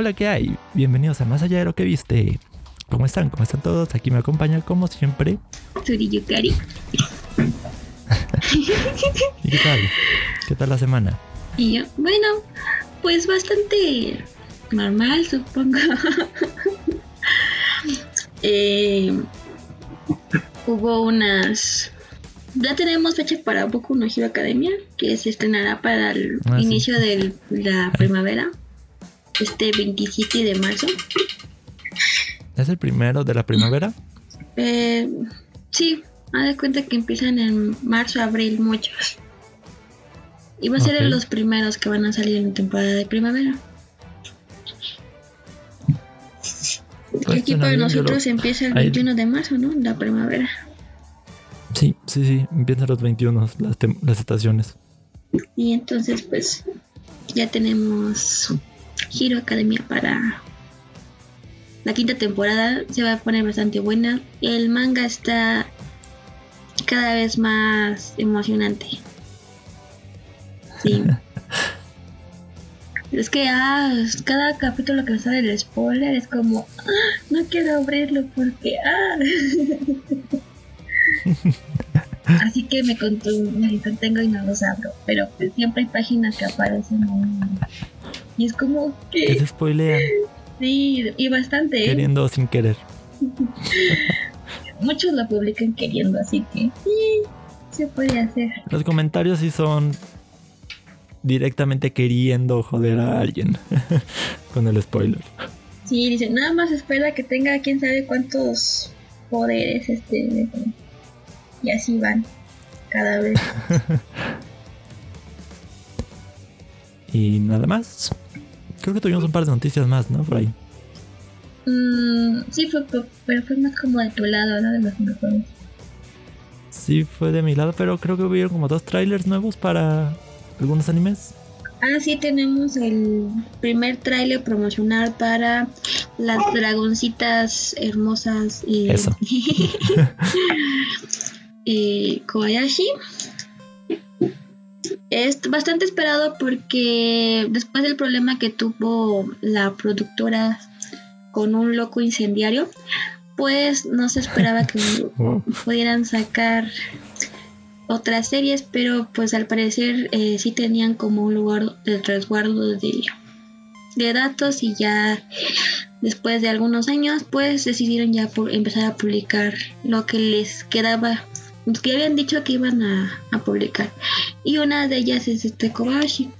Hola, ¿qué hay? Bienvenidos a Más Allá de lo que viste. ¿Cómo están? ¿Cómo están todos? Aquí me acompaña, como siempre. Suri Yukari. ¿Y qué tal? ¿Qué tal la semana? Y yo, bueno, pues bastante normal, supongo. Eh, hubo unas. Ya tenemos fecha para Boku no Hero Academia, que se estrenará para el Ah, sí. inicio de la primavera, este 27 de marzo. ¿Es el primero de la primavera? Eh, sí, haz de cuenta que empiezan en marzo, abril, muchos. Y va a ser los primeros que van a salir en temporada de primavera. Pues aquí para lo- nosotros empieza el ahí- 21 de marzo, ¿no? La primavera. Sí, sí, sí. Empiezan los 21, las, las estaciones. Y entonces, pues, ya tenemos Hero Academia para la quinta temporada. Se va a poner bastante buena. El manga está cada vez más emocionante. Sí. es que ah, cada capítulo que sale el spoiler es como, "Ah, no quiero abrirlo porque, ah. Así que me, me contengo y no los abro. Pero pues siempre hay páginas que aparecen. Y es como Que que se spoilean sí, y bastante. ¿eh? queriendo o sin querer. Muchos lo publican queriendo, así que sí, se puede hacer. Los comentarios sí son directamente queriendo joder a alguien con el spoiler. Sí, dice, nada más espera que tenga quién sabe cuántos poderes este. Y así van. Cada vez. Y nada más. Creo que tuvimos un par de noticias más, ¿no? Por ahí. Mm, sí, fue, pero fue más como de tu lado, ¿no? De los mejores. Sí, fue de mi lado, pero creo que hubieron como dos trailers nuevos para algunos animes. Ah, sí, tenemos el primer tráiler promocional para las dragoncitas hermosas y Eso. eh, Kobayashi. Es bastante esperado porque después del problema que tuvo la productora con un loco incendiario, pues no se esperaba que Wow. pudieran sacar otras series, pero pues al parecer eh, sí tenían como un lugar de resguardo de, de datos y ya después de algunos años pues decidieron ya pu- empezar a publicar lo que les quedaba, que habían dicho que iban a, a publicar. Y una de ellas es este Kobashi.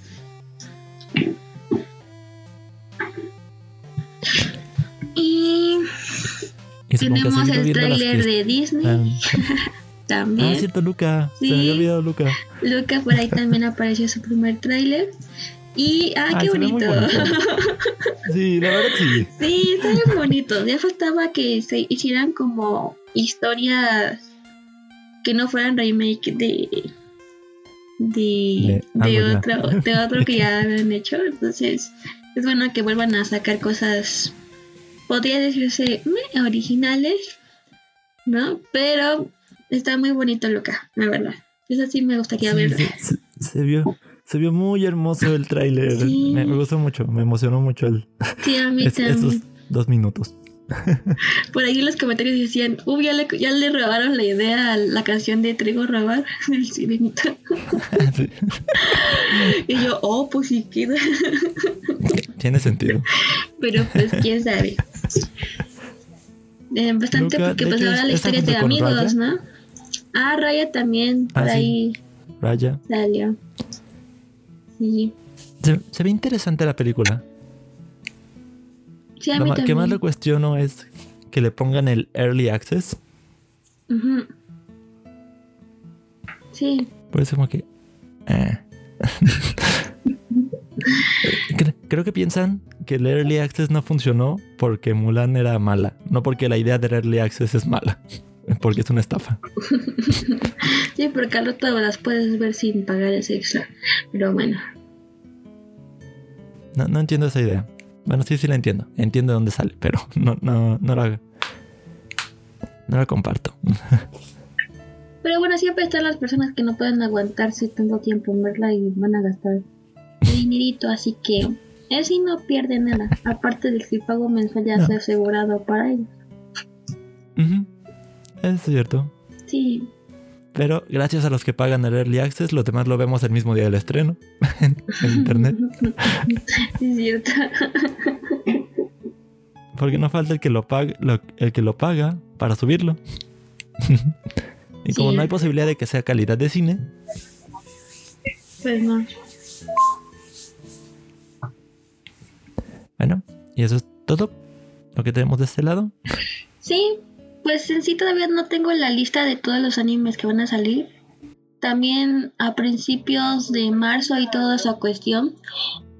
Y que tenemos el tráiler que de Disney están- también. Ah, cierto, Luca. Se me había olvidado Luca. Luca por ahí también apareció su primer tráiler. Y, ah, Ah, qué bonito. bonito. Sí, la verdad sí. sí, está bien bonito. Ya faltaba que se hicieran como historias que no fueran remake de de, De otro de otro que ya habían hecho. Entonces, es bueno que vuelvan a sacar cosas podría decirse meh, originales, ¿no? Pero está muy bonito Luca, la verdad. Eso sí me gustaría Sí, verlo. se, se- se vio, se vio muy hermoso el tráiler. Sí. Me, me gustó mucho, me emocionó mucho el, Sí, a mí es- también. esos dos minutos. Por ahí en los comentarios decían, uy, ya le, ya le robaron la idea a la canción de Trigo Robar, el sirenito. Sí, Y yo, oh, pues sí queda. Tiene sentido. Pero pues quién sabe. Eh, bastante Luca, porque pues ahora la historia de amigos, Raya. ¿no? Ah, Raya también, por Ah, sí. ahí Raya. salió. Sí. Se, se ve interesante la película. Sí, a Lo mí que más le cuestiono es que le pongan el early access. Sí, Por eso como que... eh. Cre- Creo que piensan que el early access no funcionó porque Mulan era mala, no porque la idea del early access es mala, porque es una estafa. sí, porque al rato las puedes ver sin pagar ese extra. Pero bueno. No, no entiendo esa idea. Bueno, sí, sí la entiendo. Entiendo de dónde sale, pero no, no, no la, no la comparto. Pero bueno, siempre están las personas que no pueden aguantarse tanto tiempo en verla y van a gastar dinerito, así que Él sí no pierde nada, aparte del que el pago mensual ya No. asegurado para ellos. Es cierto. Sí, Pero gracias a los que pagan el Early Access, los demás lo vemos el mismo día del estreno en, en internet. es cierto. Porque no falta el que lo paga, lo- el que lo paga para subirlo. y como Sí. no hay posibilidad de que sea calidad de cine, Pues no. bueno, y eso es todo lo que tenemos de este lado. Sí, pues en sí todavía no tengo la lista de todos los animes que van a salir. También a principios de marzo y toda esa cuestión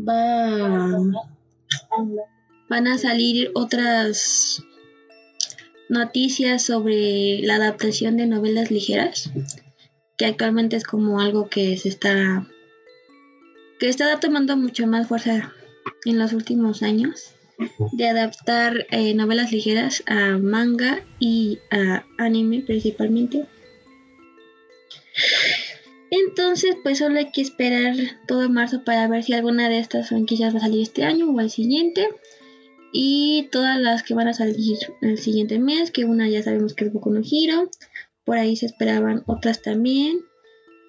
va van a salir otras noticias sobre la adaptación de novelas ligeras, que actualmente es como algo que se está que está tomando mucho más fuerza en los últimos años de adaptar eh, novelas ligeras a manga y a anime principalmente. Entonces, pues solo hay que esperar todo marzo para ver si alguna de estas franquicias va a salir este año o el siguiente. Y todas las que van a salir el siguiente mes, que una ya sabemos que es Boku no Hero. Por ahí se esperaban otras también.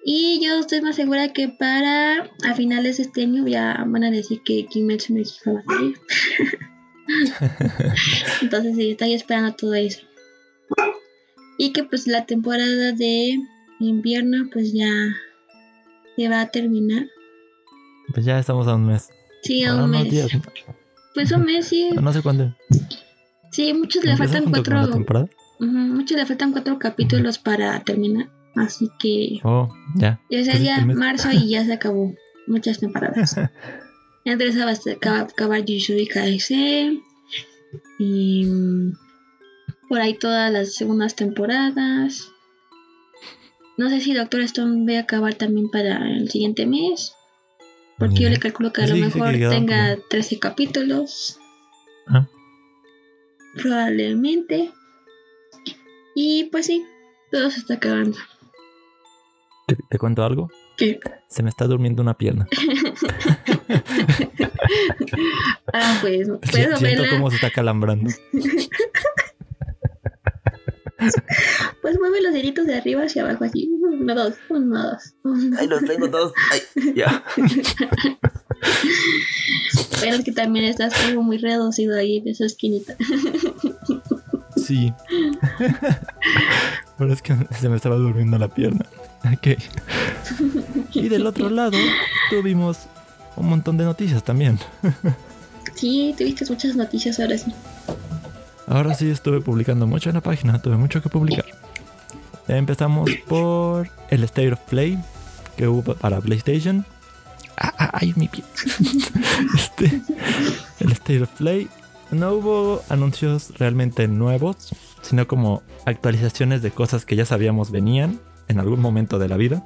Y yo estoy más segura que para a finales de este año ya van a decir que Kimetsu no Yaiba va a salir. Entonces sí, estoy esperando todo eso. Y que pues la temporada de invierno pues ya se va a terminar. Pues ya estamos a un mes. Sí, a Ahora un mes. días. Pues un mes, sí. No sé cuándo. Sí, muchos le ¿Empieza faltan cuatro. temporada? Ujú, muchos le faltan cuatro capítulos para terminar. Así que Oh, ya. ya Pues mes. marzo y ya se acabó. Muchas temporadas. Entre acabar Jujutsu Kaisen. Y mm, por ahí todas las segundas temporadas. No sé si Doctor Stone va a acabar también para el siguiente mes. Porque yo le calculo que a lo mejor tenga como- 13 capítulos. Ah. Probablemente. Y pues sí, todo se está acabando. ¿Te, te cuento algo? ¿Qué? Se me está durmiendo una pierna. Ah, pues, puedo Siento cómo se está calambrando. Pues mueve los deditos de arriba hacia abajo, así. Uno, dos, uno, dos. Ay, los tengo todos. Ay, ya. Pero es que también estás como muy reducido ahí en esa esquinita. Sí. Pero es que se me estaba durmiendo la pierna. Ok. Y del otro lado tuvimos un montón de noticias también. Sí, tuviste muchas noticias ahora sí. Ahora sí estuve publicando mucho en la página, tuve mucho que publicar. Empezamos por el State of Play que hubo para PlayStation. Ah, ah, ay, mi pie. Este, el State of Play. No hubo anuncios realmente nuevos, sino como actualizaciones de cosas que ya sabíamos venían en algún momento de la vida.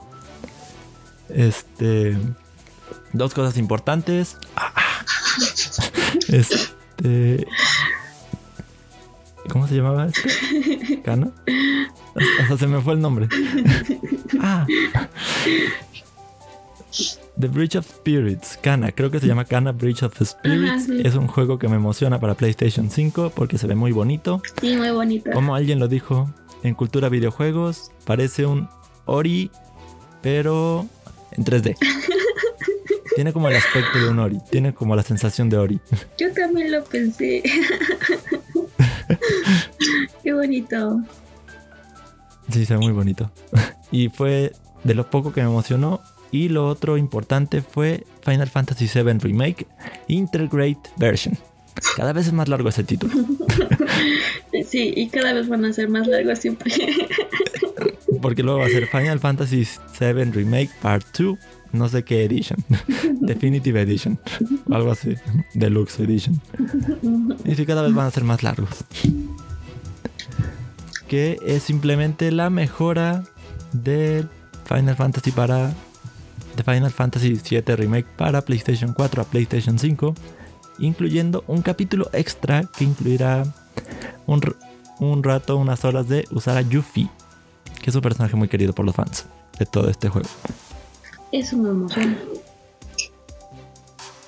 Este. Dos cosas importantes. Ah, ah. Este. ¿Cómo se llamaba este? ¿Cana? Hasta se me fue el nombre. Ah. The Bridge of Spirits, Cana, creo que se llama Cana Bridge of Spirits. Ajá, sí. Es un juego que me emociona para PlayStation 5 porque se ve muy bonito. Sí, muy bonito. Como alguien lo dijo, en cultura videojuegos parece un Ori, pero en 3D. Tiene como el aspecto de un Ori, tiene como la sensación de Ori. Yo también lo pensé. Qué bonito. Sí, se ve muy bonito. y fue de lo poco que me emocionó. Y lo otro importante fue Final Fantasy VII Remake Intergrade Version. Cada vez es más largo ese título. Sí, y cada vez van a ser más largos siempre. Porque luego va a ser Final Fantasy VII Remake Part 2. No sé qué edition. Definitive Edition. O algo así. Deluxe Edition. Y sí, cada vez van a ser más largos. Que es simplemente la mejora del Final Fantasy para. De Final Fantasy VII Remake para PlayStation 4 a PlayStation 5. Incluyendo un capítulo extra que incluirá un, un rato, unas horas de usar a Yuffie. Que es un personaje muy querido por los fans de todo este juego. Eso me emociona.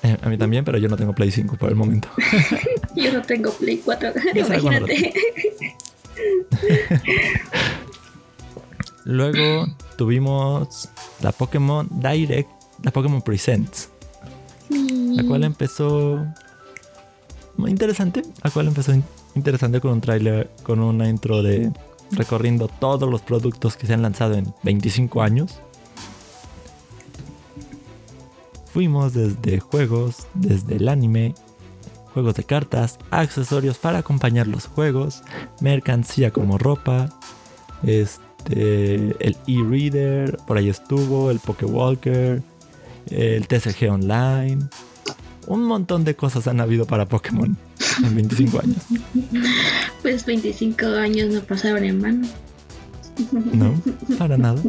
Eh, a mí también, pero yo no tengo Play 5 por el momento. Yo no tengo Play 4. Ya sabes cuándo lo Imagínate. Luego tuvimos la Pokémon Direct, la Pokémon Presents, la cual empezó muy interesante, la cual empezó in- interesante con un tráiler, con una intro de recorriendo todos los productos que se han lanzado en 25 años. Fuimos desde juegos, desde el anime, juegos de cartas, accesorios para acompañar los juegos, mercancía como ropa, este, el e-reader, por ahí estuvo, el Pokewalker, el TCG Online. Un montón de cosas han habido para Pokémon en 25 años. Pues 25 años no pasaron en vano. No, para nada.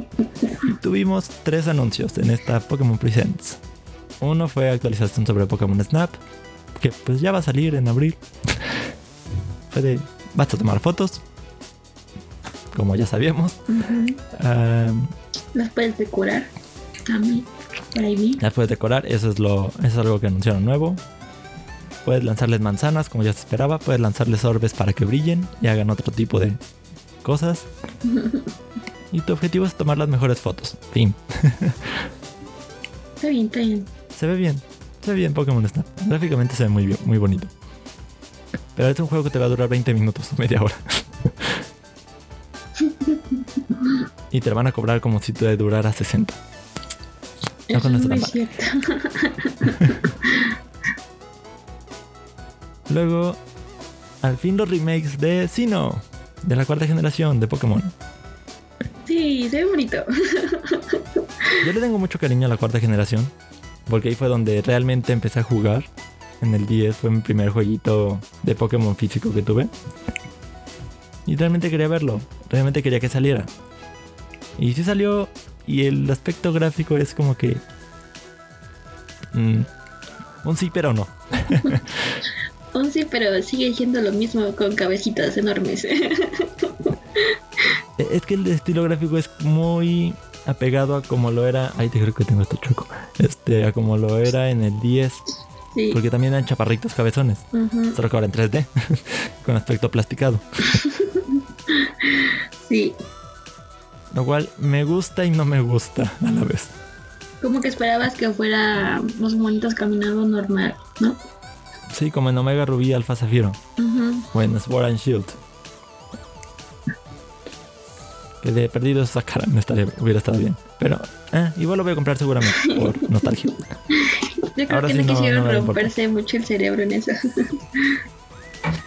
Tuvimos tres anuncios en esta Pokémon Presents. Uno fue actualización sobre Pokémon Snap, que pues ya va a salir en abril. Fue de, basta tomar fotos, como ya sabíamos. Las puedes decorar también. Por ahí vi. las puedes decorar, eso es, lo, eso es algo que anunciaron nuevo. Puedes lanzarles manzanas, como ya se esperaba. Puedes lanzarles orbes para que brillen y hagan otro tipo de cosas. Y tu objetivo es tomar las mejores fotos. Fin. Está bien, está bien. Se ve bien. Se ve bien Pokémon Snap. Gráficamente se ve muy bien, muy bonito. Pero es un juego que te va a durar 20 minutos o media hora. y te lo van a cobrar como si te durara 60. No Eso con no es cierto. Luego, al fin los remakes de Sinnoh, de la cuarta generación de Pokémon. Sí, se ve bonito. Yo le tengo mucho cariño a la cuarta generación, porque ahí fue donde realmente empecé a jugar. En el 10 fue mi primer jueguito de Pokémon físico que tuve. Y realmente quería verlo, realmente quería que saliera. Y sí salió, y el aspecto gráfico es como que... mm, un sí, pero no. Aún sí, pero sigue siendo lo mismo con cabecitas enormes. Es que el estilo gráfico es muy apegado a como lo era. Ay, te creo que tengo esto choco. Este, a como lo era en el 10. sí. Porque también eran chaparritos cabezones. Ujú, Solo que ahora en 3D. con aspecto plasticado. Sí. Lo cual me gusta y no me gusta a la vez. Como que esperabas que fuera los monitos caminando normal, ¿no? Sí, como en Omega Rubí Alpha Zafiro. Ujú. O en Sword and Shield. Que de perdido esa cara no estaría, hubiera estado bien. Pero eh, igual lo voy a comprar seguramente. Por nostalgia. Yo creo Ahora que sí no, quisieron no romperse mucho el cerebro en eso.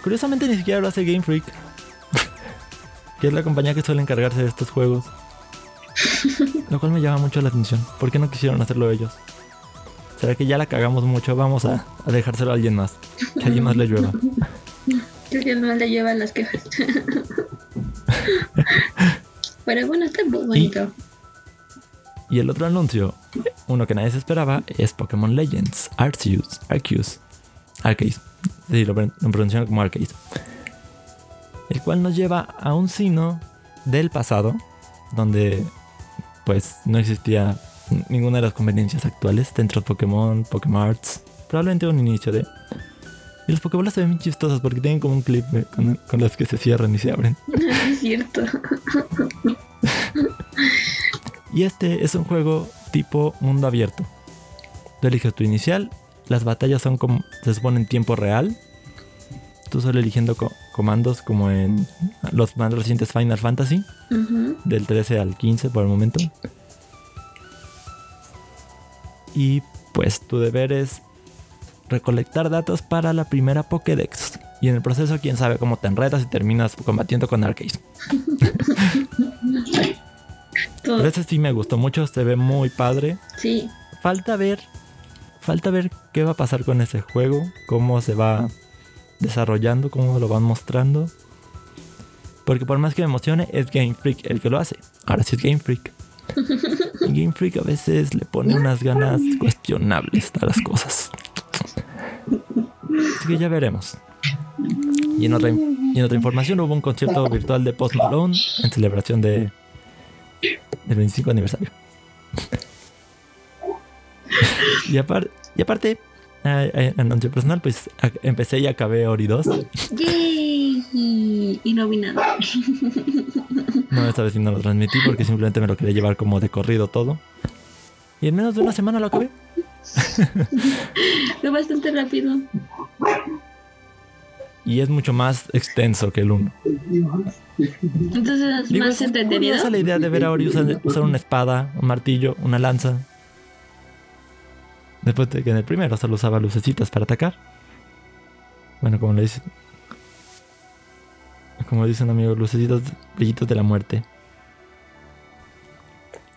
Curiosamente ni siquiera lo hace Game Freak. que es la compañía que suele encargarse de estos juegos. Lo cual me llama mucho la atención. ¿Por qué no quisieron hacerlo ellos? ¿Será que ya la cagamos mucho? Vamos a, a dejárselo a alguien más. Que alguien más le llueva. Que no le llevan las quejas. Pero bueno, está muy bonito. Y el otro anuncio, uno que nadie se esperaba, es Pokémon Legends Arceus. Arceus. Arceus. Sí, lo pronuncian como Arceus. El cual nos lleva a un sino del pasado, donde pues no existía ninguna de las conveniencias actuales dentro de Pokémon, Pokémon Arts. Probablemente un inicio de... Y los Pokébolas se ven bien chistosos porque tienen como un clip eh, con, con los que se cierran y se abren. es cierto. Y este es un juego tipo mundo abierto. Tú eliges tu inicial, las batallas son como se supone en tiempo real. Tú solo eligiendo co- comandos como en los más recientes Final Fantasy, del 13 al 15 por el momento. Y pues tu deber es recolectar datos para la primera Pokédex. Y en el proceso, quién sabe cómo te enredas y terminas combatiendo con. Todo- Pero ese sí me gustó mucho, se ve muy padre. Sí, falta ver falta ver qué va a pasar con ese juego cómo se va desarrollando cómo lo van mostrando porque por más que me emocione es Game Freak el que lo hace ahora sí es Game Freak Game Freak a veces le pone unas ganas cuestionables a las cosas así que ya veremos y en otra, y en otra información hubo un concierto virtual de Post Malone en celebración de del 25 aniversario y, apar- y aparte, anuncio personal, pues empecé y acabé Ori 2. ¡Yay! Y no vi nada. No, esta vez no lo transmití porque simplemente me lo quería llevar como de corrido todo. Y en menos de una semana lo acabé. Fue bastante rápido. Y es mucho más extenso que el 1. Entonces es Digo, más es entretenido. curiosa la idea de ver a Ori usar, usar una espada, un martillo, una lanza. Después de que en el primero solo usaba lucecitas para atacar. Bueno, como le dice. Como dice un amigo, lucecitas, brillitos de la muerte.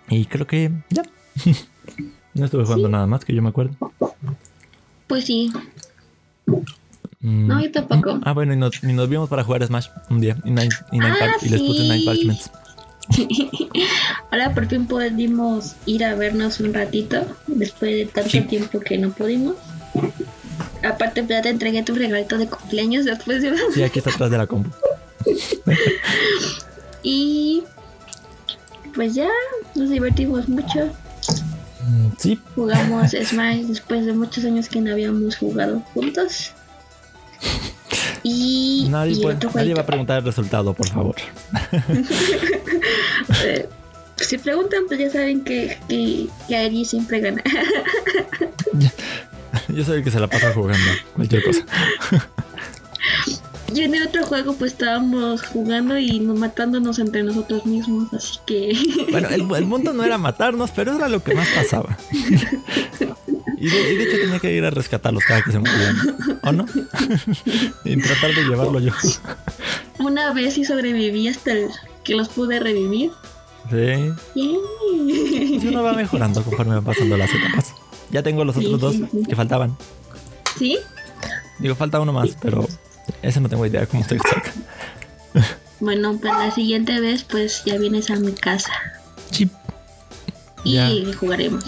Y creo que ya. no estuve jugando nada más que yo me acuerdo. Pues sí. Mm. No, yo tampoco. Ah, bueno, y nos, y nos vimos para jugar Smash un día. Y, nine- y nine Ah, par- y les puse sí. Nine Parchments. Ahora por fin pudimos ir a vernos un ratito. Después de tanto Sí. tiempo que no pudimos. Aparte, ya te entregué tu regalito de cumpleaños después de... Sí, aquí está atrás de la compu. Y pues ya nos divertimos mucho. Mm, Sí, Jugamos Smash después de muchos años que no habíamos jugado juntos. Y, nadie, y puede- nadie va a preguntar el resultado, por favor. Eh, si preguntan, pues ya saben que, que, que Ari siempre gana. Yo soy el que se la pasa jugando cualquier cosa. y en el otro juego, pues estábamos jugando y nos matándonos entre nosotros mismos. Así que Bueno, el, el mundo no era matarnos, pero era lo que más pasaba. Y de, y de hecho tenía que ir a rescatarlos cada que se morían. ¿O no? y tratar de llevarlo yo. una vez sí sobreviví hasta el que los pude revivir. Sí. Yay. Pues uno va mejorando conforme van pasando las etapas. Ya tengo los otros Sí, dos sí, sí. que faltaban. ¿Sí? Digo, falta uno más, pero ese no tengo idea de cómo se saca. Bueno, pues la siguiente vez, pues ya vienes a mi casa y Ya. jugaremos.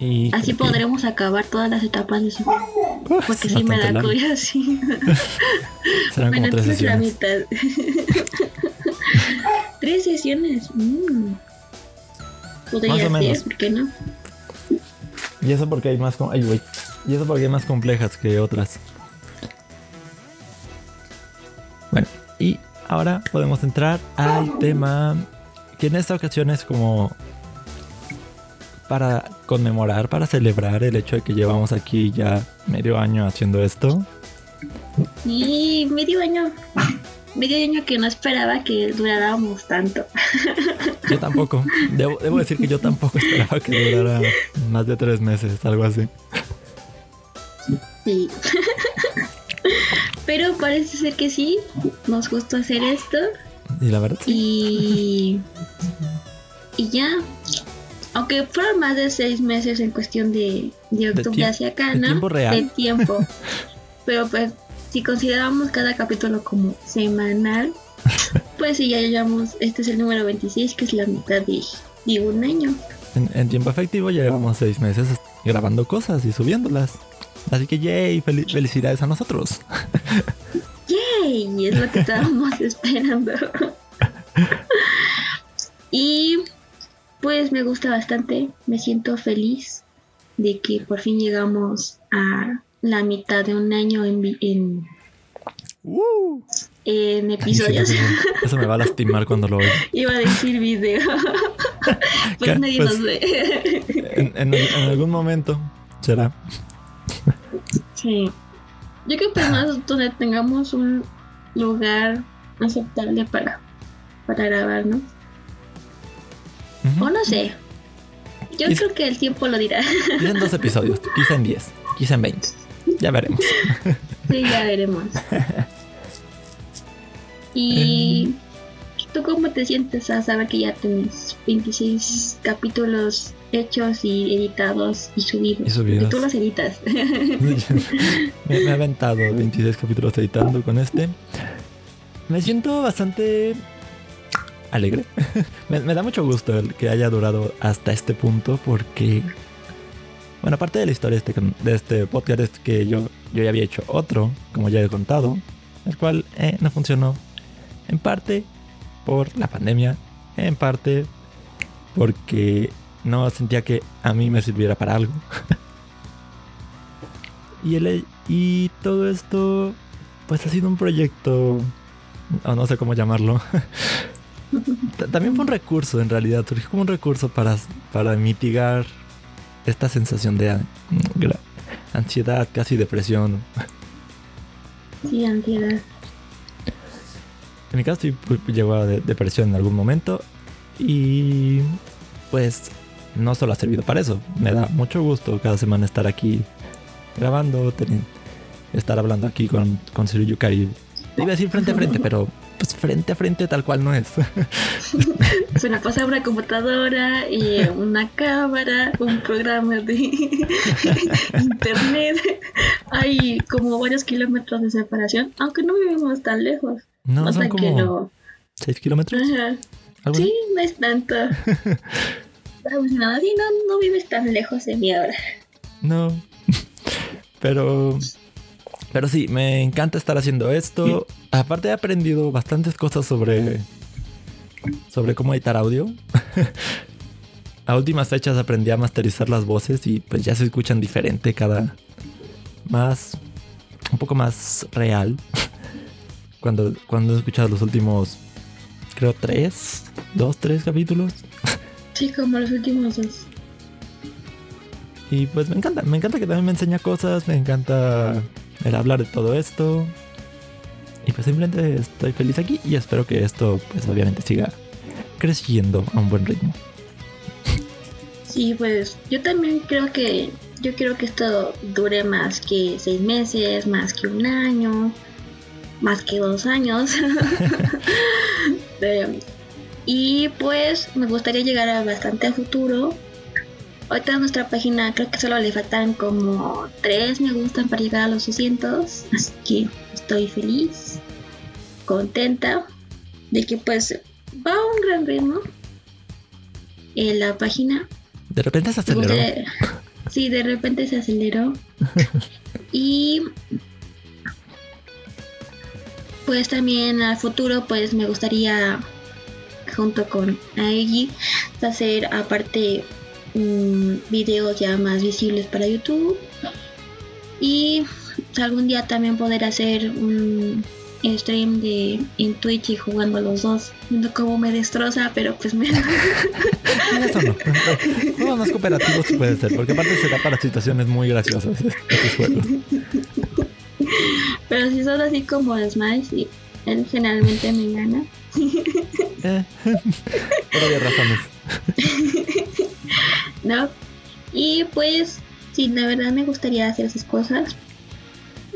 Y Así que- podremos acabar todas las etapas de juego. Uf, Porque sí me da sí. Serán bueno, como tres entonces la sesiones. mitad. tres sesiones. mm. Podría Más o ser, menos. ¿por qué no? Y eso porque hay más ay, güey. Y eso porque hay más complejas que otras. Bueno, y ahora podemos entrar al tema que en esta ocasión es como para conmemorar, para celebrar el hecho de que llevamos aquí ya medio año haciendo esto. Y medio año. Medio año que no esperaba que duráramos tanto. Yo tampoco. Debo, debo decir que yo tampoco esperaba que durara más de tres meses, algo así. Sí. Pero parece ser que sí. Nos gustó hacer esto. Y la verdad, sí. Y. Y ya. Aunque fueron más de seis meses en cuestión de, de octubre hacia acá, de ¿no? tiempo real. De tiempo. Pero pues, si consideramos cada capítulo como semanal, pues sí, ya llevamos. Este es el número 26, que es la mitad de, de un año. En, en tiempo efectivo ya llevamos seis meses grabando cosas y subiéndolas. Así que yay, fel- felicidades a nosotros. ¡Yay! Es lo que estábamos esperando. y pues me gusta bastante. Me siento feliz de que por fin llegamos a la mitad de un año en, en, ¡Uh! en episodios. Eso, me va a lastimar cuando lo oiga. Iba a decir video. pues ¿Qué? nadie Pues- nos ve. En, en- en algún momento será. Sí. Yo creo que más donde tengamos un lugar aceptable para, para grabar, ¿no? Ujú. O no sé. Yo creo que el tiempo lo dirá. Quizá en dos episodios, quizá en diez, quizá en veinte. Ya veremos. Sí, ya veremos. ¿Y tú cómo te sientes a saber que ya tienes 26 capítulos hechos y editados y subidos? Y subidos. Y tú los editas. me, me he aventado 26 capítulos editando con este. Me siento bastante alegre. me, me da mucho gusto el que haya durado hasta este punto porque... Bueno, aparte de la historia de este, de este podcast es que yo, yo ya había hecho otro, como ya he contado, el cual eh, no funcionó. En parte por la pandemia, en parte porque no sentía que a mí me sirviera para algo. Y, el, y todo esto, pues ha sido un proyecto, o no sé cómo llamarlo. También fue un recurso, en realidad, surgió como un recurso para, para mitigar esta sensación de ansiedad, casi depresión. Sí, ansiedad. En mi caso, sí llegó a depresión en algún momento y pues no solo ha servido para eso. Me da mucho gusto cada semana estar aquí grabando, estar hablando aquí con, con Yukari. Iba a decir frente a frente, pero pues frente a frente tal cual no es. Se nos pasa una computadora y una cámara, un programa de internet. Hay como varios kilómetros de separación, aunque no vivimos tan lejos. No, son como 6 kilómetros. Sí, no es tanto. No vives tan lejos de mí ahora. No. Pero. Pero sí, me encanta estar haciendo esto. Aparte he aprendido bastantes cosas sobre. Sobre cómo editar audio. a últimas fechas aprendí a masterizar las voces y pues ya se escuchan diferente cada. Más. Un poco más real. cuando, cuando he escuchado los últimos. Creo tres. Dos, tres capítulos. Sí, como los últimos dos. Y pues me encanta, me encanta que también me enseña cosas, me encanta el hablar de todo esto. Y pues simplemente estoy feliz aquí y espero que esto pues obviamente siga creciendo a un buen ritmo. Sí, pues yo también creo que yo quiero que esto dure más que seis meses, más que un año, más que dos años. Eh, y pues me gustaría llegar a bastante futuro. Ahorita en nuestra página creo que solo le faltan como 3 me gustan para llegar a los 200. Así que estoy feliz, contenta de que pues va a un gran ritmo en la página. De repente se aceleró. sí, de repente se aceleró. y pues también al futuro pues me gustaría junto con Aegi hacer aparte videos ya más visibles para YouTube. Y algún día también poder hacer un stream de en Twitch y jugando los dos. Viendo cómo me destroza pero pues me eso no. No más cooperativos puede ser porque aparte será para situaciones muy graciosas estos juegos. Pero si son así como Smash él generalmente me gana eh, por razones. no. Y pues, sí, la verdad me gustaría hacer esas cosas.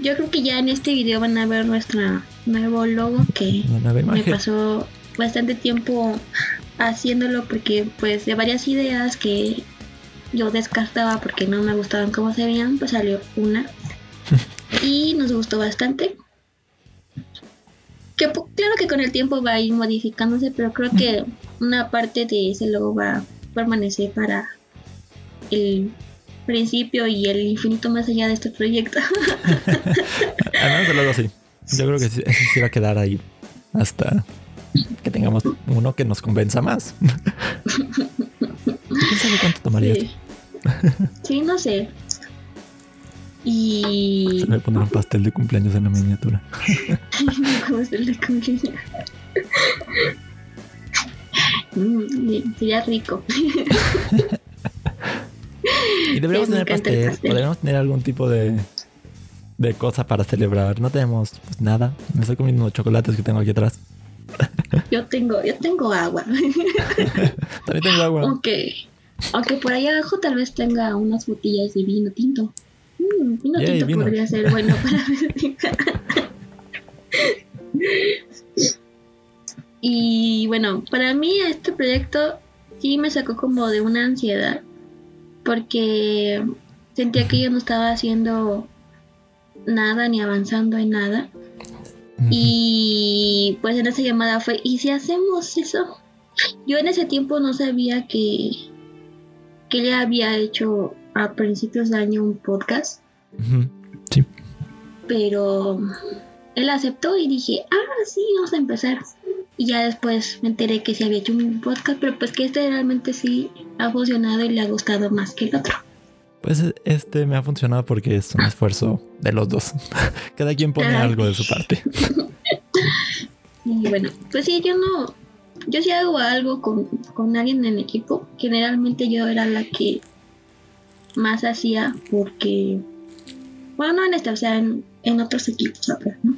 Yo creo que ya en este video van a ver nuestro nuevo logo que me pasó bastante tiempo haciéndolo porque pues de varias ideas que yo descartaba porque no me gustaban cómo se veían, pues salió una. y nos gustó bastante claro que con el tiempo va a ir modificándose, pero creo que una parte de ese logo va a permanecer para el principio y el infinito más allá de este proyecto. Al menos el logo sí. Yo creo que sí, sí va a quedar ahí hasta que tengamos uno que nos convenza más. ¿Quién sabe cuánto tomaría? sí, no sé. Y. Se me voy poner un pastel de cumpleaños en la miniatura. pastel de cumpleaños. mm, sería rico. y deberíamos tener pastel, Podríamos tener algún tipo de, de cosa para celebrar. No tenemos pues, nada. Me estoy comiendo unos chocolates que tengo aquí atrás. yo tengo, yo tengo agua. También tengo agua. Aunque, aunque por ahí abajo tal vez tenga unas botellas de vino tinto. Un vino podría ser bueno para Y bueno, para mí este proyecto sí me sacó como de una ansiedad porque sentía que yo no estaba haciendo nada ni avanzando en nada. Y pues en esa llamada fue, ¿y si hacemos eso? Yo en ese tiempo no sabía que, que le había hecho a principios de año un podcast. Sí. Pero él aceptó y dije, ah, sí, vamos a empezar. Y ya después me enteré que se había hecho un podcast, pero pues que este realmente sí ha funcionado y le ha gustado más que el otro. Pues este me ha funcionado porque es un esfuerzo de los dos. Cada quien pone algo de su parte. Y bueno, pues sí, yo no. Yo sí hago algo con, con alguien en el equipo. Generalmente yo era la que más hacía porque. Bueno, no en este, o sea, en, en otros equipos, ¿no?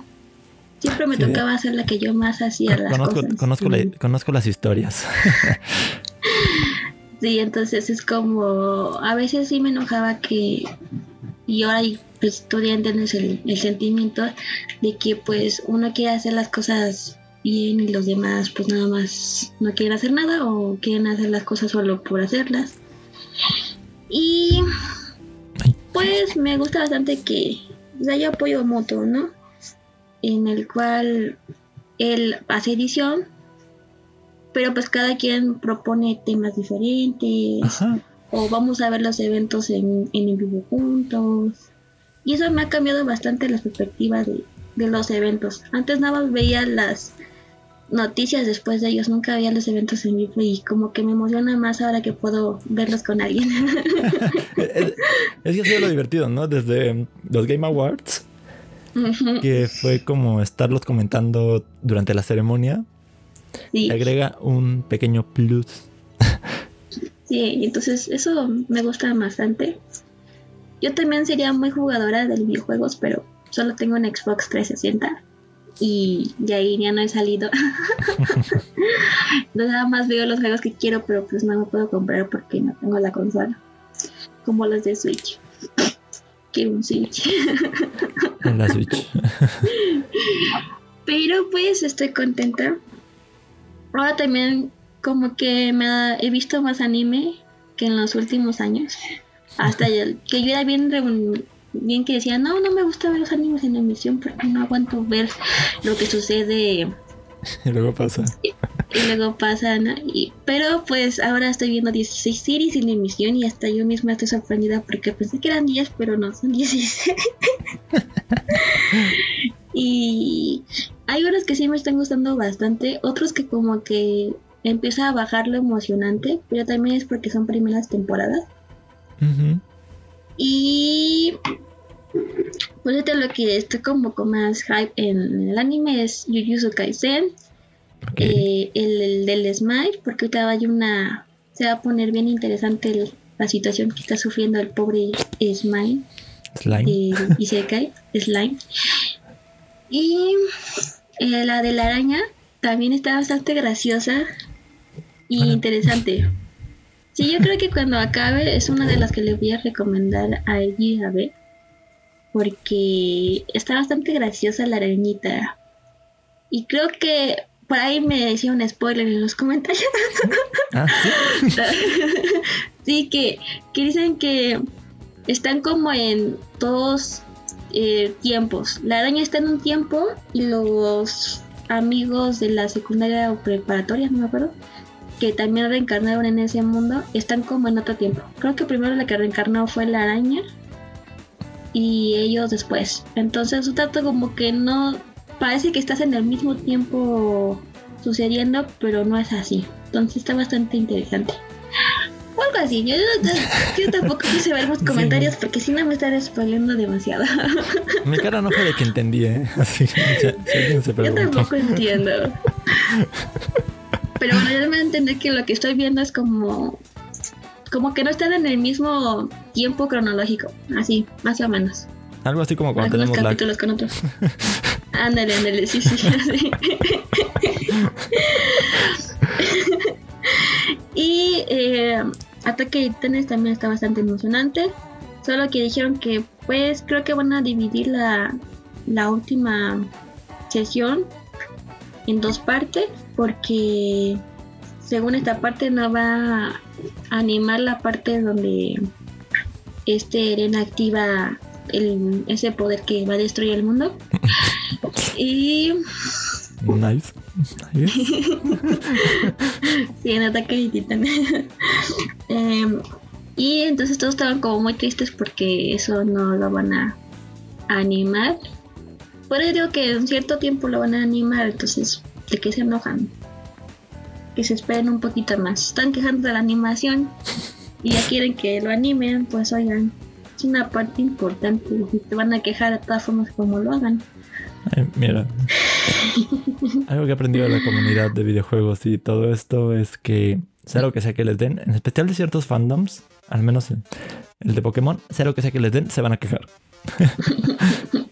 Siempre me tocaba ser la que yo más hacía las conozco, cosas. Conozco, conozco las historias. sí, entonces es como. A veces sí me enojaba que. Y ahora pues tú ya entiendes el, el sentimiento de que pues uno quiere hacer las cosas bien y los demás pues nada más no quieren hacer nada o quieren hacer las cosas solo por hacerlas. Y pues me gusta bastante que yo apoyo Moto, ¿no? En el cual él hace edición, pero pues cada quien propone temas diferentes. Ajá. O vamos a ver los eventos en, en vivo juntos. Y eso me ha cambiado bastante la perspectiva de, de los eventos. Antes nada más veía las noticias después de ellos, nunca veía los eventos en vivo y como que me emociona más ahora que puedo verlos con alguien. es, es, que ha sido lo divertido, ¿no? Desde los Game Awards, que fue como estarlos comentando durante la ceremonia, sí. agrega un pequeño plus. sí, entonces eso me gusta bastante. Yo también sería muy jugadora de videojuegos, pero solo tengo un Xbox 360 y de ahí ya no he salido. Nada más veo los juegos que quiero, pero pues no me puedo comprar porque no tengo la consola. Como los de Switch. Quiero un Switch. En la Switch. pero pues estoy contenta. Ahora también como que me ha, he visto más anime que en los últimos años. Hasta el, que yo era bien bien que decía, no, no me gusta ver los animes en emisión porque no aguanto ver lo que sucede. Y luego pasa. Y, y luego pasa, ¿no? Y, pero pues ahora estoy viendo 16 series en emisión y hasta yo misma estoy sorprendida porque pensé que eran 10, pero no, son 16. y hay unos que sí me están gustando bastante, otros que como que empieza a bajar lo emocionante, pero también es porque son primeras temporadas. Uh -huh. Y pues ahorita lo que estoy como con más hype en el anime es Jujutsu Kaisen, Okay. eh, el, el, del Smile, porque ahorita hay una, se va a poner bien interesante el, la situación que está sufriendo el pobre Smile, Slime. Eh, y se cae, Slime. Y eh, la de la araña también está bastante graciosa y Bueno. interesante. Sí, yo creo que cuando acabe es una de las que le voy a recomendar a ella a ver. Porque está bastante graciosa la arañita. Y creo que por ahí me decía un spoiler en los comentarios. Ah, sí. sí, que, que dicen que están como en dos eh, tiempos. La araña está en un tiempo y los amigos de la secundaria o preparatoria, no me acuerdo, que también reencarnaron en ese mundo, están como en otro tiempo. Creo que primero la que reencarnó fue la araña y ellos después. Entonces, un tanto como que no parece que estás en el mismo tiempo sucediendo, pero no es así. Entonces está bastante interesante. O algo así. Yo, yo, yo tampoco quise ver los comentarios Sí. porque si no me están spoileando demasiado. Mi cara no fue de que entendí, ¿eh? Así, si, Yo tampoco entiendo. Pero bueno, yo me entender que lo que estoy viendo es como. Como que no están en el mismo tiempo cronológico. Así, más o menos. Algo así como cuando Algunos tenemos la... capítulos con otros. Ándale, ándale, sí, sí, sí. y eh, Ataque de Titanes también está bastante emocionante. Solo que dijeron que, pues, creo que van a dividir la, la última sesión en dos partes. Porque, según esta parte, no va a animar la parte donde este Eren activa el, ese poder que va a destruir el mundo. Y Nice. Nice. sí, en ataque de titán. Em, y entonces todos estaban como muy tristes porque eso no lo van a animar. Por eso digo que en cierto tiempo lo van a animar, entonces, ¿de qué se enojan? Que se esperen un poquito más. Están quejando de la animación y ya quieren que lo animen, pues oigan, es una parte importante. Y te van a quejar de todas formas como lo hagan. Ay, mira, algo que he aprendido de la comunidad de videojuegos y todo esto es que sea lo que sea que les den, en especial de ciertos fandoms, al menos el de Pokémon, sea lo que sea que les den, se van a quejar.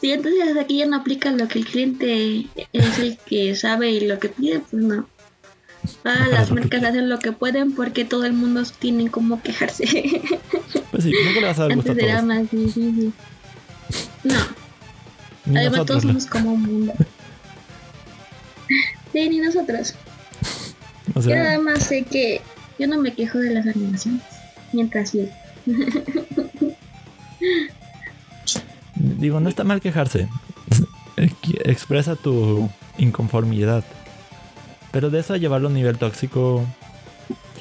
Sí, entonces aquí ya no aplica lo que el cliente es el que sabe y lo que pide, pues no. Ah, las marcas hacen lo que pueden porque todo el mundo tiene como quejarse. Pues sí, nunca le vas a dar gusto a Antes era más difícil. No, Ni además nosotros, todos somos como un mundo. Sí, ni nosotros. o Yo nada más sé que yo no me quejo de las animaciones. Mientras sí. Digo, no está mal quejarse. Ex- Expresa tu inconformidad. Pero de eso a llevarlo a un nivel tóxico,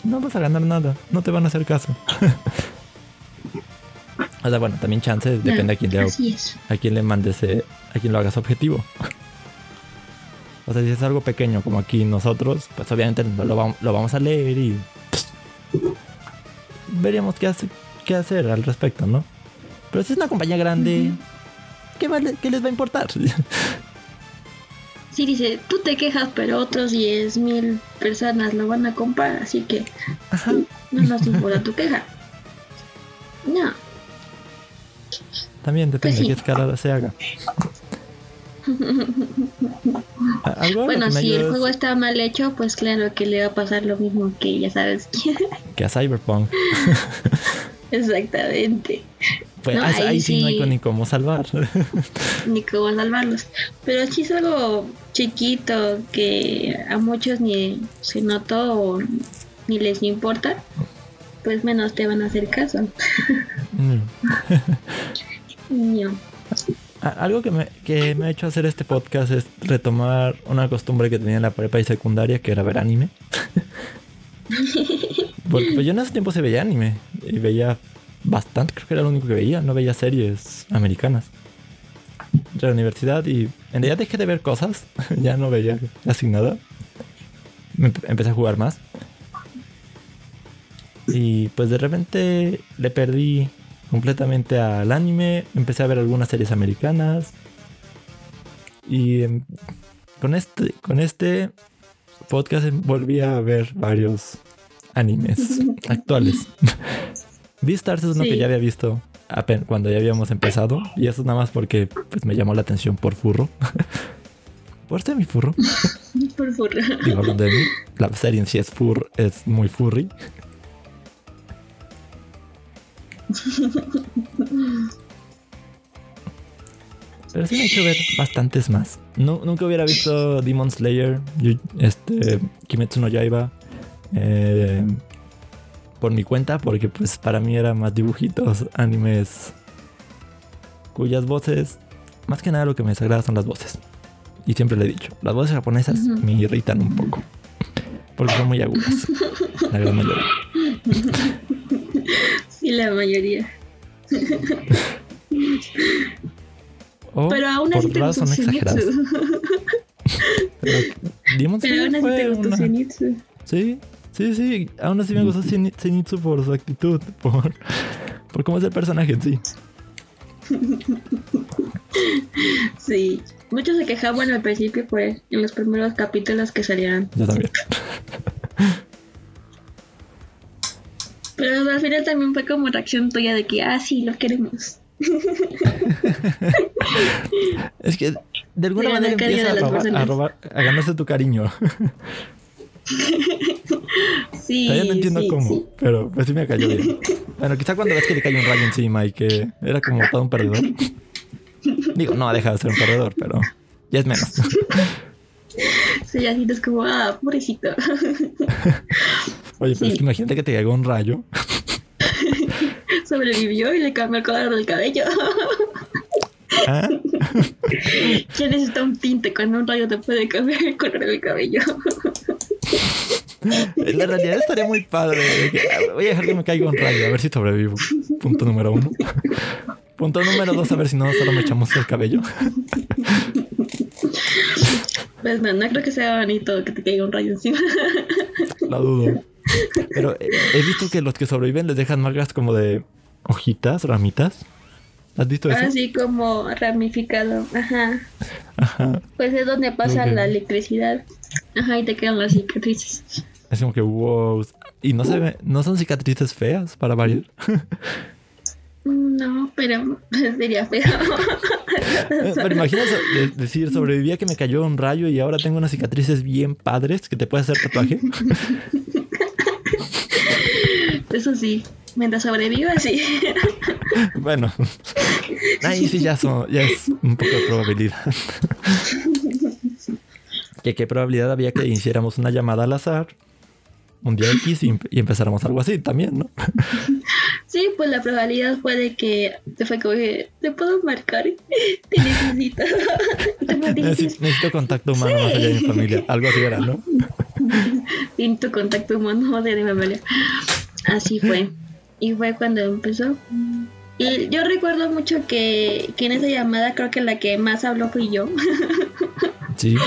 no vas a ganar nada. No te van a hacer caso. o sea, bueno, también chance, depende a quién le, a quién le mandes, eh, a quién lo hagas objetivo. O sea, si es algo pequeño como aquí nosotros, pues obviamente no lo vamos a leer y pues, veríamos qué, hace- qué hacer al respecto, ¿no? Pero si es una compañía grande, ¿qué, les va a importar? Sí, dice, tú te quejas, pero otros 10.000 personas lo van a comprar, así que Ajá. no nos importa tu queja. No, También depende Pues sí. de qué escala se haga. Bueno, si el juego está mal hecho, pues claro que le va a pasar lo mismo que ya sabes quién. que a Cyberpunk. Exactamente. Pues No, ahí, sí no hay sí. ni cómo salvar. Ni cómo salvarlos. Pero si es algo chiquito que a muchos ni se notó o ni les importa, pues menos te van a hacer caso. Mm. No. Algo que me, que me ha hecho hacer este podcast es retomar una costumbre que tenía en la prepa y secundaria, que era ver anime. Porque pues, yo en ese tiempo se veía anime y veía bastante, creo que era lo único que veía, no veía series americanas. Entré a la universidad y en realidad dejé de ver cosas, ya no veía casi nada. Empecé a jugar más. Y pues de repente le perdí completamente al anime, empecé a ver algunas series americanas. Y em, con este, con este podcast volví a ver varios animes actuales. Beastars es uno Sí. que ya había visto cuando ya habíamos empezado. Y eso nada más porque pues, me llamó la atención por furro. por ser mi furro. Por favor. Digo, de mí, la serie en sí es fur, es muy furry. Pero sí me ha hecho ver bastantes más. Nu- nunca hubiera visto Demon Slayer, este, Kimetsu no Yaiba, eh, por mi cuenta, porque pues para mí era más dibujitos, animes cuyas voces, más que nada lo que me desagrada son las voces. Y siempre le he dicho, las voces japonesas me irritan un poco. Porque son muy agudas. La gran mayoría. Sí, la mayoría. O Pero aún así te gustó. Pero Demon Pero aún así te gustó una-. Sí, sí, sí. Aún así me gustó Zen- Zenitsu por su actitud, por, por cómo es el personaje en sí. Sí. Muchos se quejaban al principio por en los primeros capítulos que salieron. Yo también. Pero al final también fue como reacción tuya de que, ah, sí, lo queremos. Es que de alguna De manera empieza a robar, a robar, a ganarse tu cariño. Sí. Todavía no entiendo sí, cómo, sí. pero pues sí me cayó bien. Bueno, quizá cuando ves que le cae un rayo encima y que era como todo un perdedor. Digo, no deja de ser un perdedor, pero ya es menos. Sí, así es como, ah, pobrecito. Oye, pero Sí. es que imagínate que te caiga un rayo. Sobrevivió y le cambió el color del cabello. ¿Ah? ¿Quién necesita un tinte cuando un rayo te puede cambiar el color del cabello? La realidad estaría muy padre. ah, Voy a dejar que me caiga un rayo, a ver si sobrevivo. Punto número uno. Punto número dos, a ver si no solo me echamos el cabello. Pues no, no creo que sea bonito que te caiga un rayo encima. La dudo. Pero eh, he visto que los que sobreviven les dejan marcas como de hojitas, ramitas. ¿Has visto eso? Así como ramificado. Ajá. Ajá. Pues es donde pasa la electricidad. Ajá, y te quedan las cicatrices. Es como que wow. Y no se ve, no son cicatrices feas para variar. No, pero sería feo. Pero imagina so- de- decir, sobreviví a que me cayó un rayo y ahora tengo unas cicatrices bien padres que te puedes hacer tatuaje. Eso sí, mientras sobreviva, sí. Bueno, ahí sí ya, son, ya es un poco de probabilidad. que qué probabilidad había que hiciéramos una llamada al azar un día X y, y empezáramos algo así también, ¿no? Sí, pues la probabilidad fue de que te fue como que te puedo marcar, te necesito. Necesito, necesito contacto humano más allá de mi familia. Algo así era, ¿no? tu contacto humano de mi familia. Así fue. Y fue cuando empezó. Y yo recuerdo mucho que, que en esa llamada creo que la que más habló fui yo. Sí.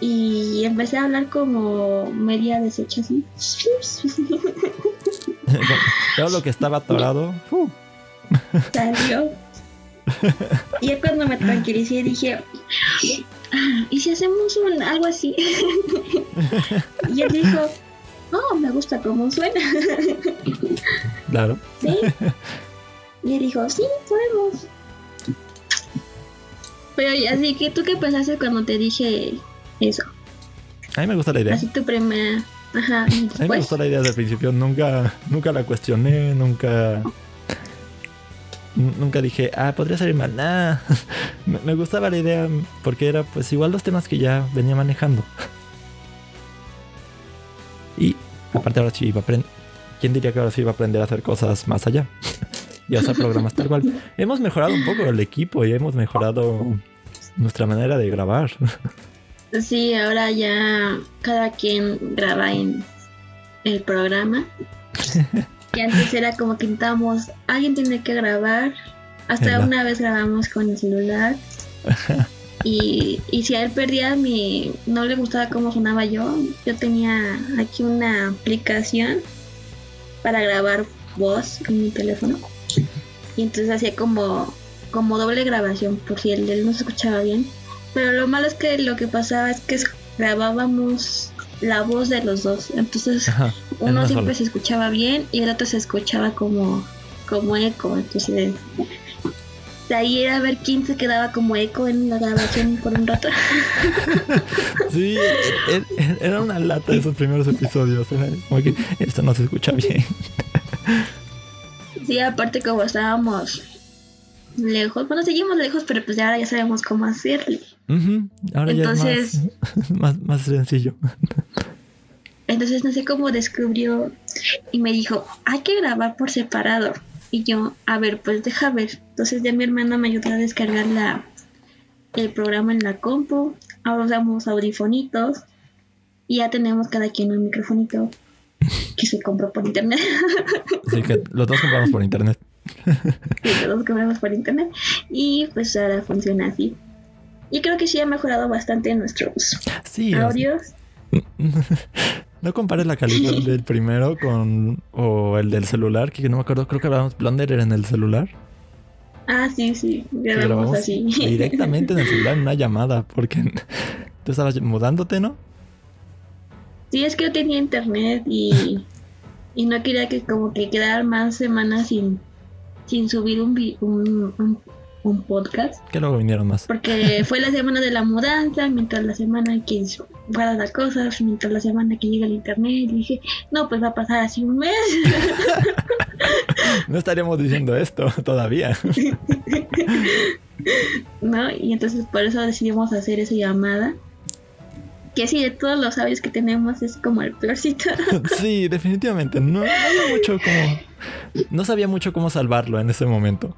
Y empecé a hablar como media deshecha así. Todo lo que estaba atorado. Salió. Y es cuando me tranquilicé dije, "Ah, ¿y si hacemos un, algo así? Y él dijo, oh, me gusta cómo suena. Claro. ¿Sí? Y él dijo, sí, podemos. Pero y así que tú qué pensaste cuando te dije eso? A mí me gusta la idea. Así tu primera... Ajá, A mí me gustó la idea desde el principio. Nunca, nunca la cuestioné, nunca. Nunca dije, ah, podría salir mal. Nah. Me, me gustaba la idea porque era, pues, igual los temas que ya venía manejando. Y aparte, ahora sí iba a aprender. ¿Quién diría que ahora sí iba a aprender a hacer cosas más allá? y a hacer programas tal cual. Hemos mejorado un poco el equipo y hemos mejorado nuestra manera de grabar. Sí, ahora ya cada quien graba en el programa. Y antes era como que intentábamos, alguien tiene que grabar. Hasta una vez grabamos con el celular. Y, y si a él perdía mi, no le gustaba cómo sonaba yo, yo tenía aquí una aplicación para grabar voz en mi teléfono. Y entonces hacía como, como doble grabación por si el de él no se escuchaba bien. Pero lo malo es que lo que pasaba es que grabábamos la voz de los dos. Entonces Ajá. uno siempre se escuchaba bien y el otro se escuchaba como, como eco. Entonces de ahí era ver quién se quedaba como eco en la grabación por un rato. Sí, e- e- era una lata esos primeros episodios. Como que esto no se escucha bien. sí, aparte como estábamos lejos, bueno, seguimos lejos, pero pues ya ahora ya sabemos cómo hacerle. Ujú, Ahora Entonces- ya es más, más, más sencillo. Entonces no sé cómo descubrió y me dijo, hay que grabar por separado. Y yo, a ver, pues deja ver. Entonces ya mi hermana me ayudó a descargar la, el programa en la compu. Ahora usamos audifonitos. Y ya tenemos cada quien un microfonito que se compró por internet. Así que los dos compramos por internet. que todos compramos por internet. Y pues ahora funciona así. Y creo que sí ha mejorado bastante nuestros Sí, audios. no compares la calidad del primero con o el del celular, que no me acuerdo, creo que grabamos Blonder en el celular. Ah, sí, sí, grabamos así. directamente en el celular en una llamada, porque tú estabas mudándote, ¿no? Sí, es que yo tenía internet y, y no quería que como que quedar más semanas sin, sin subir un, vi- un, un, un podcast. Que luego vinieron más. Porque fue la semana de la mudanza, mientras la semana que fuera las cosas, mientras la semana que llega el internet. Dije, no, pues va a pasar así un mes. No estaríamos diciendo esto todavía. ¿No? Y entonces por eso decidimos hacer esa llamada. Que sí, de todos los sabios que tenemos es como el peorcito. Sí, definitivamente. No, no había mucho como. No sabía mucho cómo salvarlo en ese momento.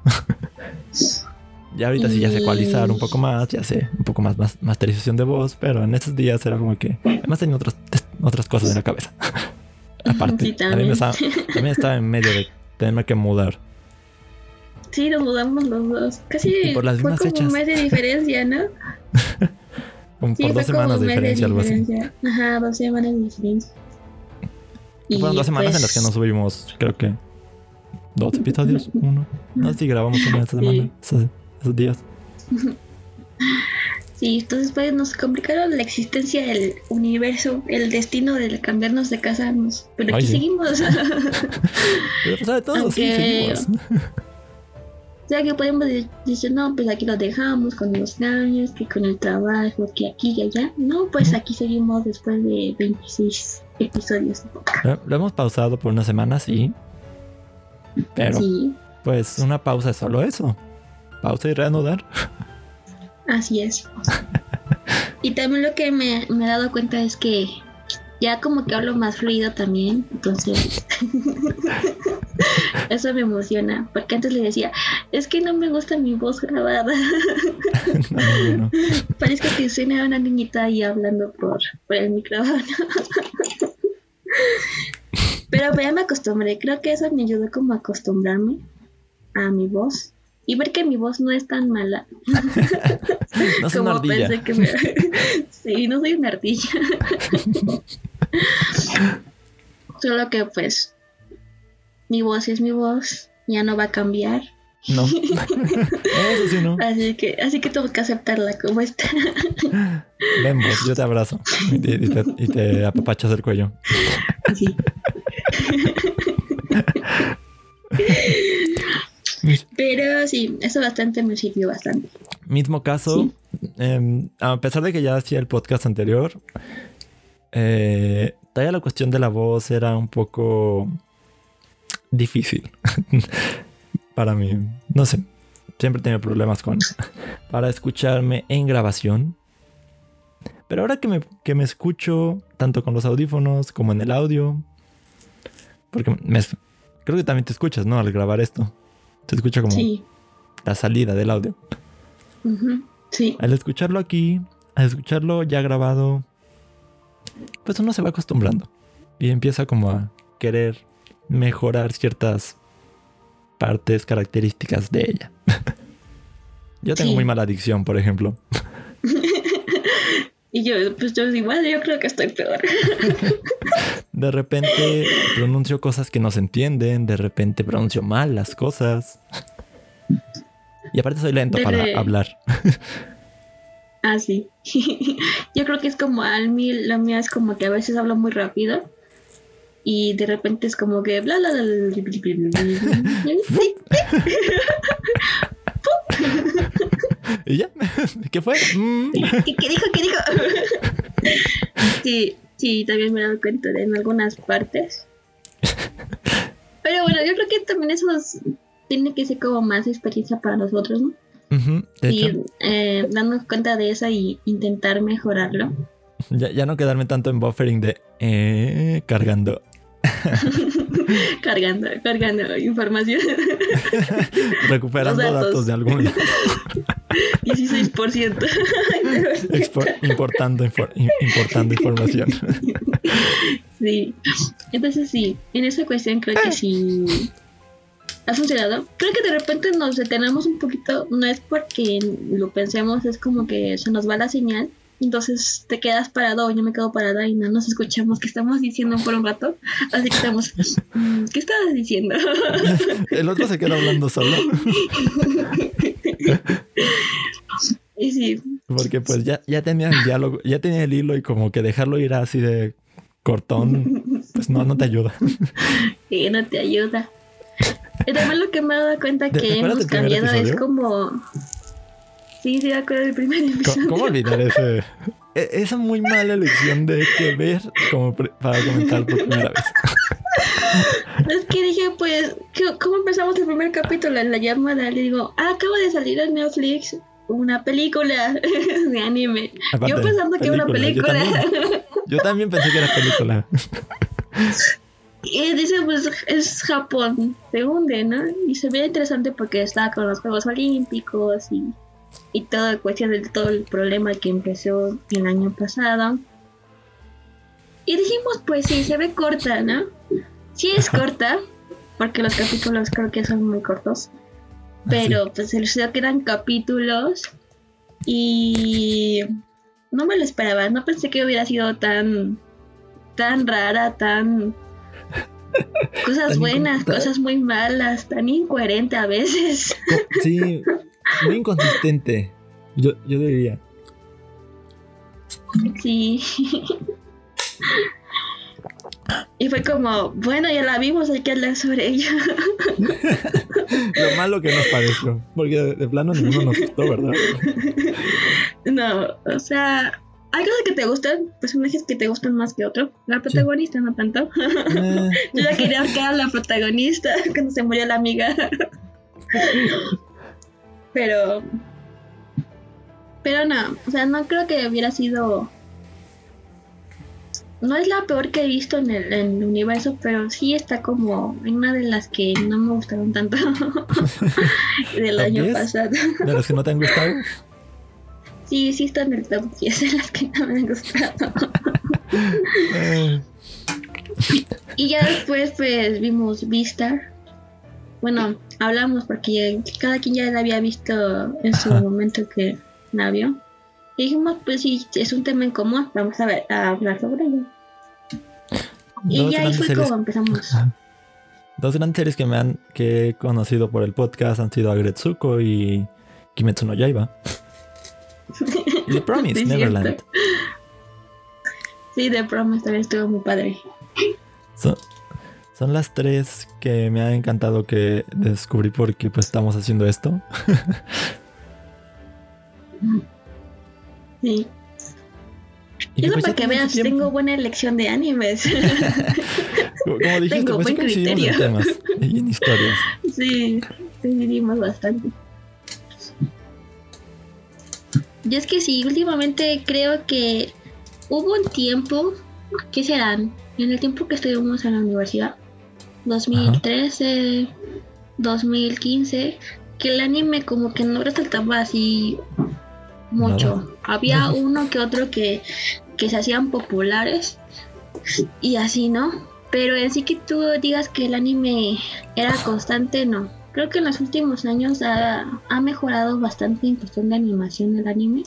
Ya ahorita sí ya sé ecualizar un poco más, ya sé un poco más, más masterización de voz, pero en estos días era como que además tenía otros, otras cosas en la cabeza. Aparte, Sí, también, estaba, también estaba en medio de tenerme que mudar. Sí, nos mudamos los dos. Casi Y por las fue mismas como un mes de diferencia, ¿no? Como Sí, por dos semanas de diferencia, algo así. diferencia. Ajá, dos semanas de diferencia. Fueron dos semanas en pues, las que no subimos, creo que dos episodios, uno. No sé si grabamos uno esta Sí. semana, esos, esos días. Sí, entonces pues nos complicaron la existencia del universo, el destino de cambiarnos de casa, nos- pero Ay, aquí sí. seguimos. Pero pues de todo, sí, seguimos. O sea que podemos de- decir, no, pues aquí lo dejamos con los años, que con el trabajo, que aquí y allá. No, pues aquí seguimos después de 26 episodios. Lo hemos pausado por una semana, sí. Pero Sí, pues una pausa es solo eso. Pausa y reanudar. así es. y también lo que me, me he dado cuenta es que ya como que hablo más fluido también, entonces eso me emociona, porque antes le decía, es que no me gusta mi voz grabada, No, no, no. parezco que suena una niñita ahí hablando por, por el micrófono. Pero ya me acostumbré, creo que eso me ayudó como a acostumbrarme a mi voz y ver que mi voz no es tan mala No una como ardilla. pensé que me... sí, no soy una ardilla. Solo que pues mi voz es mi voz, ya no va a cambiar. No. Eso sí, no. Así que, así que tengo que aceptarla como está. Ven vos, yo te abrazo. Y te, y te, y te apapachas el cuello. Sí. Pero sí, eso bastante me sirvió bastante. Mismo caso, em, a pesar de que ya hacía el podcast anterior, eh, todavía la cuestión de la voz era un poco difícil para mí. No sé, siempre tenido problemas con para escucharme en grabación. Pero ahora que me, que me escucho tanto con los audífonos como en el audio, porque me, creo que también te escuchas, ¿no? Al grabar esto, te escucha como Sí. la salida del audio. Sí. Al escucharlo aquí, al escucharlo ya grabado, pues uno se va acostumbrando y empieza como a querer mejorar ciertas partes características de ella. Yo tengo Sí. muy mala adicción, por ejemplo. Y yo, pues yo igual, yo creo que estoy peor. De repente pronuncio cosas que no se entienden, de repente pronuncio mal las cosas. Y aparte soy lento para hablar. Ah, sí. Yo creo que es como al mí, la mía es como que a veces hablo muy rápido y de repente es como que bla bla bla. bla, bla, bla, bla, bla. ¿Y ya? ¿Qué fue? Mm. ¿Qué, qué dijo? ¿Qué dijo? Sí, sí, también me he dado cuenta de en algunas partes. Pero bueno, yo creo que también eso es- tiene que ser como más experiencia para nosotros, ¿no? Ujú, De Y eh, darnos cuenta de eso y intentar mejorarlo. ya, ya no quedarme tanto en buffering de eh, cargando. cargando, cargando información. Recuperando datos. datos. de algún lado. 16%. Expo- importando, infor- in- importando información. sí. Entonces sí, en esa cuestión creo que sí ha funcionado. Creo que de repente nos detenemos un poquito, no es porque lo pensemos, es como que se nos va la señal. Entonces te quedas parado yo me quedo parada y no nos escuchamos qué estamos diciendo por un rato. Así que estamos, "Mm, ¿qué estabas diciendo? El otro se queda hablando solo. y sí, Porque pues ya, ya tenía el diálogo, ya tenía el hilo y como que dejarlo ir así de cortón, pues no, no te ayuda. que no te ayuda. Y también lo que me he dado cuenta ¿Te- te que hemos cambiado es como... Sí, sí, me acuerdo del primer ¿Cómo, episodio. cómo olvidar ese? e- Esa muy mala elección de que ver como para comentar por primera vez. Es que dije, pues, ¿qué- ¿cómo empezamos el primer capítulo? En la llamada le digo, ah, acaba de salir en Netflix una película de anime. Aparte, yo pensando que era una película, yo película. Yo también pensé que era película. y dice, pues, es Japón, se hunde, ¿no? Y se ve interesante porque está con los Juegos Olímpicos y, y toda cuestión de todo el problema que empezó el año pasado. Y dijimos, pues sí, se ve corta, ¿no? Sí es corta, porque los capítulos creo que son muy cortos. Pero pues el que eran capítulos y no me lo esperaba, no pensé que hubiera sido tan, tan rara, tan... Cosas Tan buenas, cosas muy malas, tan incoherente a veces. Sí, muy inconsistente. Yo, yo diría. Sí. Y fue como, bueno, ya la vimos, hay que hablar sobre ella. Lo malo que nos pareció. Porque de, de plano ninguno nos gustó, ¿verdad? No, o sea, hay cosas que te gustan, personajes que te gustan más que otro. La protagonista no tanto. Eh, Yo ya quería que era la protagonista cuando se murió la amiga. Pero. Pero no, o sea, no creo que hubiera sido. No es la peor que he visto en el, en el universo, pero sí está como en una de las que no me gustaron tanto del año pasado. de los que no te han gustado. Sí, sí está en el top 10 de las que no me han gustado. Y ya después pues vimos Vistar. Bueno, hablamos porque cada quien ya la había visto en su Ajá. momento que la vio. Y dijimos, pues sí, es un tema en común, vamos a ver, a hablar sobre ello. Y dos ya ahí fue series- como empezamos. Ajá. Dos grandes series que me han que he conocido por el podcast han sido Agretsuko y Kimetsu no Yaiba. Y The Promise, Sí, Neverland. cierto. Sí, The Promise también estuvo muy padre. Son, son las tres que me ha encantado que descubrí porque pues estamos haciendo esto. Sí. Y Y eso pues, para que veas, tiempo. tengo buena elección de animes. Como dijiste, tengo pues buen coincidimos en criterio. temas y en historias. Sí, decidimos bastante. Yo es que sí, últimamente creo que hubo un tiempo, ¿qué serán? En el tiempo que estuvimos en la universidad, 2013, 2015, que el anime como que no resaltaba así mucho. Había Ajá. uno que otro que, que se hacían populares y así, ¿no? Pero en sí que tú digas que el anime era constante, no. Creo que en los últimos años ha, ha mejorado bastante en cuestión de animación el anime.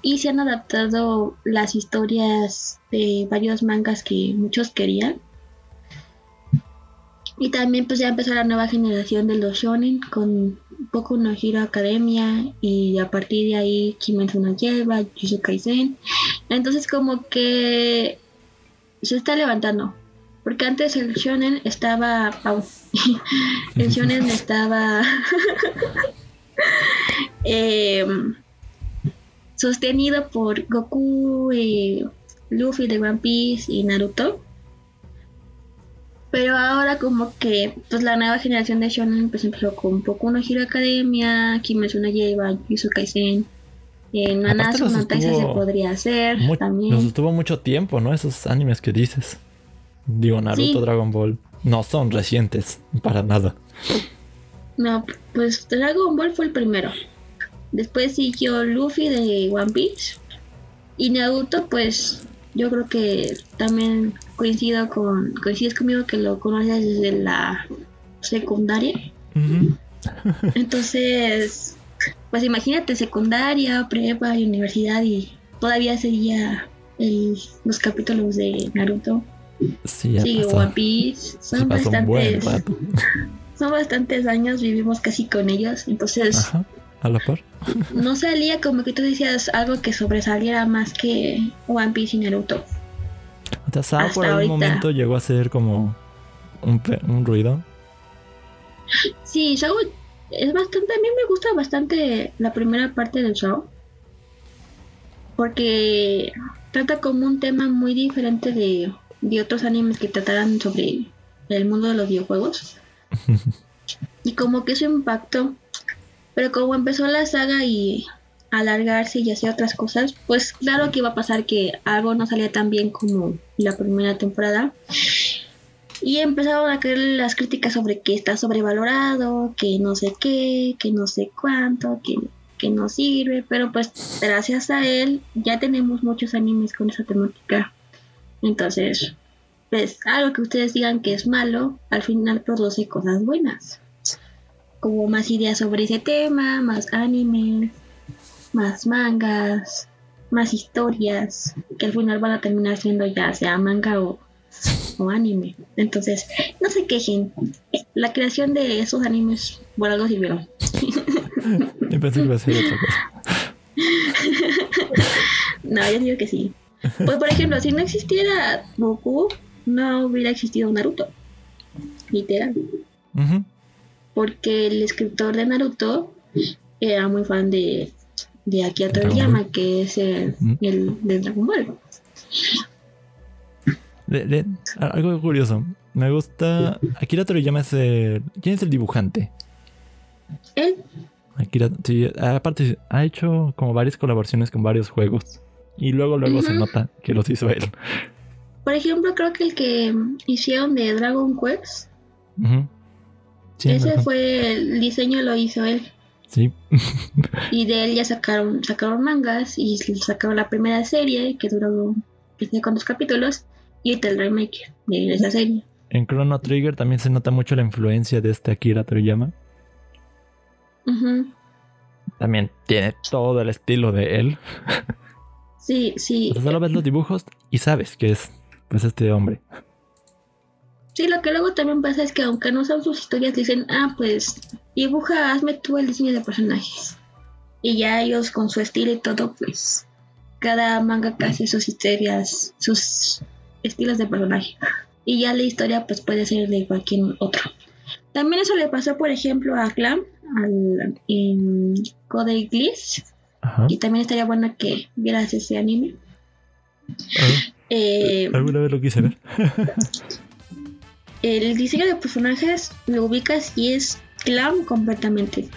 Y se han adaptado las historias de varios mangas que muchos querían. Y también pues ya empezó la nueva generación de los shonen con Boku no Hero Academia y a partir de ahí Kimetsu no Yaiba, Jujutsu Kaisen. Entonces como que se está levantando. Porque antes el shonen estaba... el shonen estaba... em, sostenido por Goku, eh, Luffy de One Piece y Naruto. Pero ahora como que pues la nueva generación de shonen pues empezó con Boku no Hero Academia, Kimetsu no Yaiba, Jujutsu Kaisen, eh, Nanatsu no Taizai se podría hacer Mu- también. Nos estuvo mucho tiempo, ¿no? Esos animes que dices. Digo, Naruto, Sí. Dragon Ball. No son recientes, para nada. No, pues Dragon Ball fue el primero. Después siguió Luffy de One Piece. Y Naruto, pues yo creo que también coincido con. Coincides conmigo que lo conoces desde la secundaria. Entonces, pues imagínate secundaria, prepa y universidad y todavía seguía el- los capítulos de Naruto. Sí, ya Sí. One Piece. Son bastantes, son bastantes años, vivimos casi con ellos. Entonces, Ajá, a la par. no salía como que tú decías algo que sobresaliera más que One Piece y Naruto. O sea, Sao Hasta por algún ahorita. momento llegó a ser como un, un ruido. Sí, Shaw es bastante, a mí me gusta bastante la primera parte del show. Porque trata como un tema muy diferente de, de otros animes que trataran sobre el mundo de los videojuegos. y como que su impacto. Pero como empezó la saga y alargarse y hacer otras cosas, pues claro que iba a pasar que algo no salía tan bien como la primera temporada. Y empezaron a creer las críticas sobre que está sobrevalorado, que no sé qué, que no sé cuánto, que, que no sirve. Pero pues gracias a él ya tenemos muchos animes con esa temática. Entonces, pues algo que ustedes digan que es malo, al final produce cosas buenas. Como más ideas sobre ese tema, más animes, más mangas. más historias que al final van a terminar siendo ya sea manga o, o anime. Entonces, no se quejen. La creación de esos animes por algo sirvieron. Yo pensé que iba a ser otra cosa. no, yo digo que sí. Pues por ejemplo, si no existiera Goku, no hubiera existido Naruto. Literal. Porque el escritor de Naruto era muy fan de, de Akira Toriyama, que es el, el de Dragon Ball. De- de- algo curioso. Me gusta. Akira Toriyama es el. ¿Quién es el dibujante? Él, Akira, sí, aparte ha hecho como varias colaboraciones con varios juegos. Y luego, luego se nota que los hizo él. por ejemplo, creo que el que hicieron de Dragon Quest. Sí, ese fue el diseño lo hizo él. Sí. Y de él ya sacaron, sacaron mangas y sacaron la primera serie que duró no sé cuántos capítulos y ahorita el remake de esa serie. En Chrono Trigger también se nota mucho la influencia de este Akira Toriyama. También tiene todo el estilo de él. Sí, sí. O sea, solo ves los dibujos y sabes que es pues este hombre. Sí, lo que luego también pasa es que aunque no son sus historias, dicen, ah, pues dibuja, hazme tú el diseño de personajes. Y ya ellos con su estilo y todo, pues cada manga hace sus historias, sus estilos de personaje. Y ya la historia pues puede ser de cualquier otro. También eso le pasó, por ejemplo, a Clam, al, en Code. Ajá. Y también estaría bueno que vieras ese anime. Ah, Eh, Alguna vez lo quise ver. el diseño de personajes lo ubicas y es clown completamente.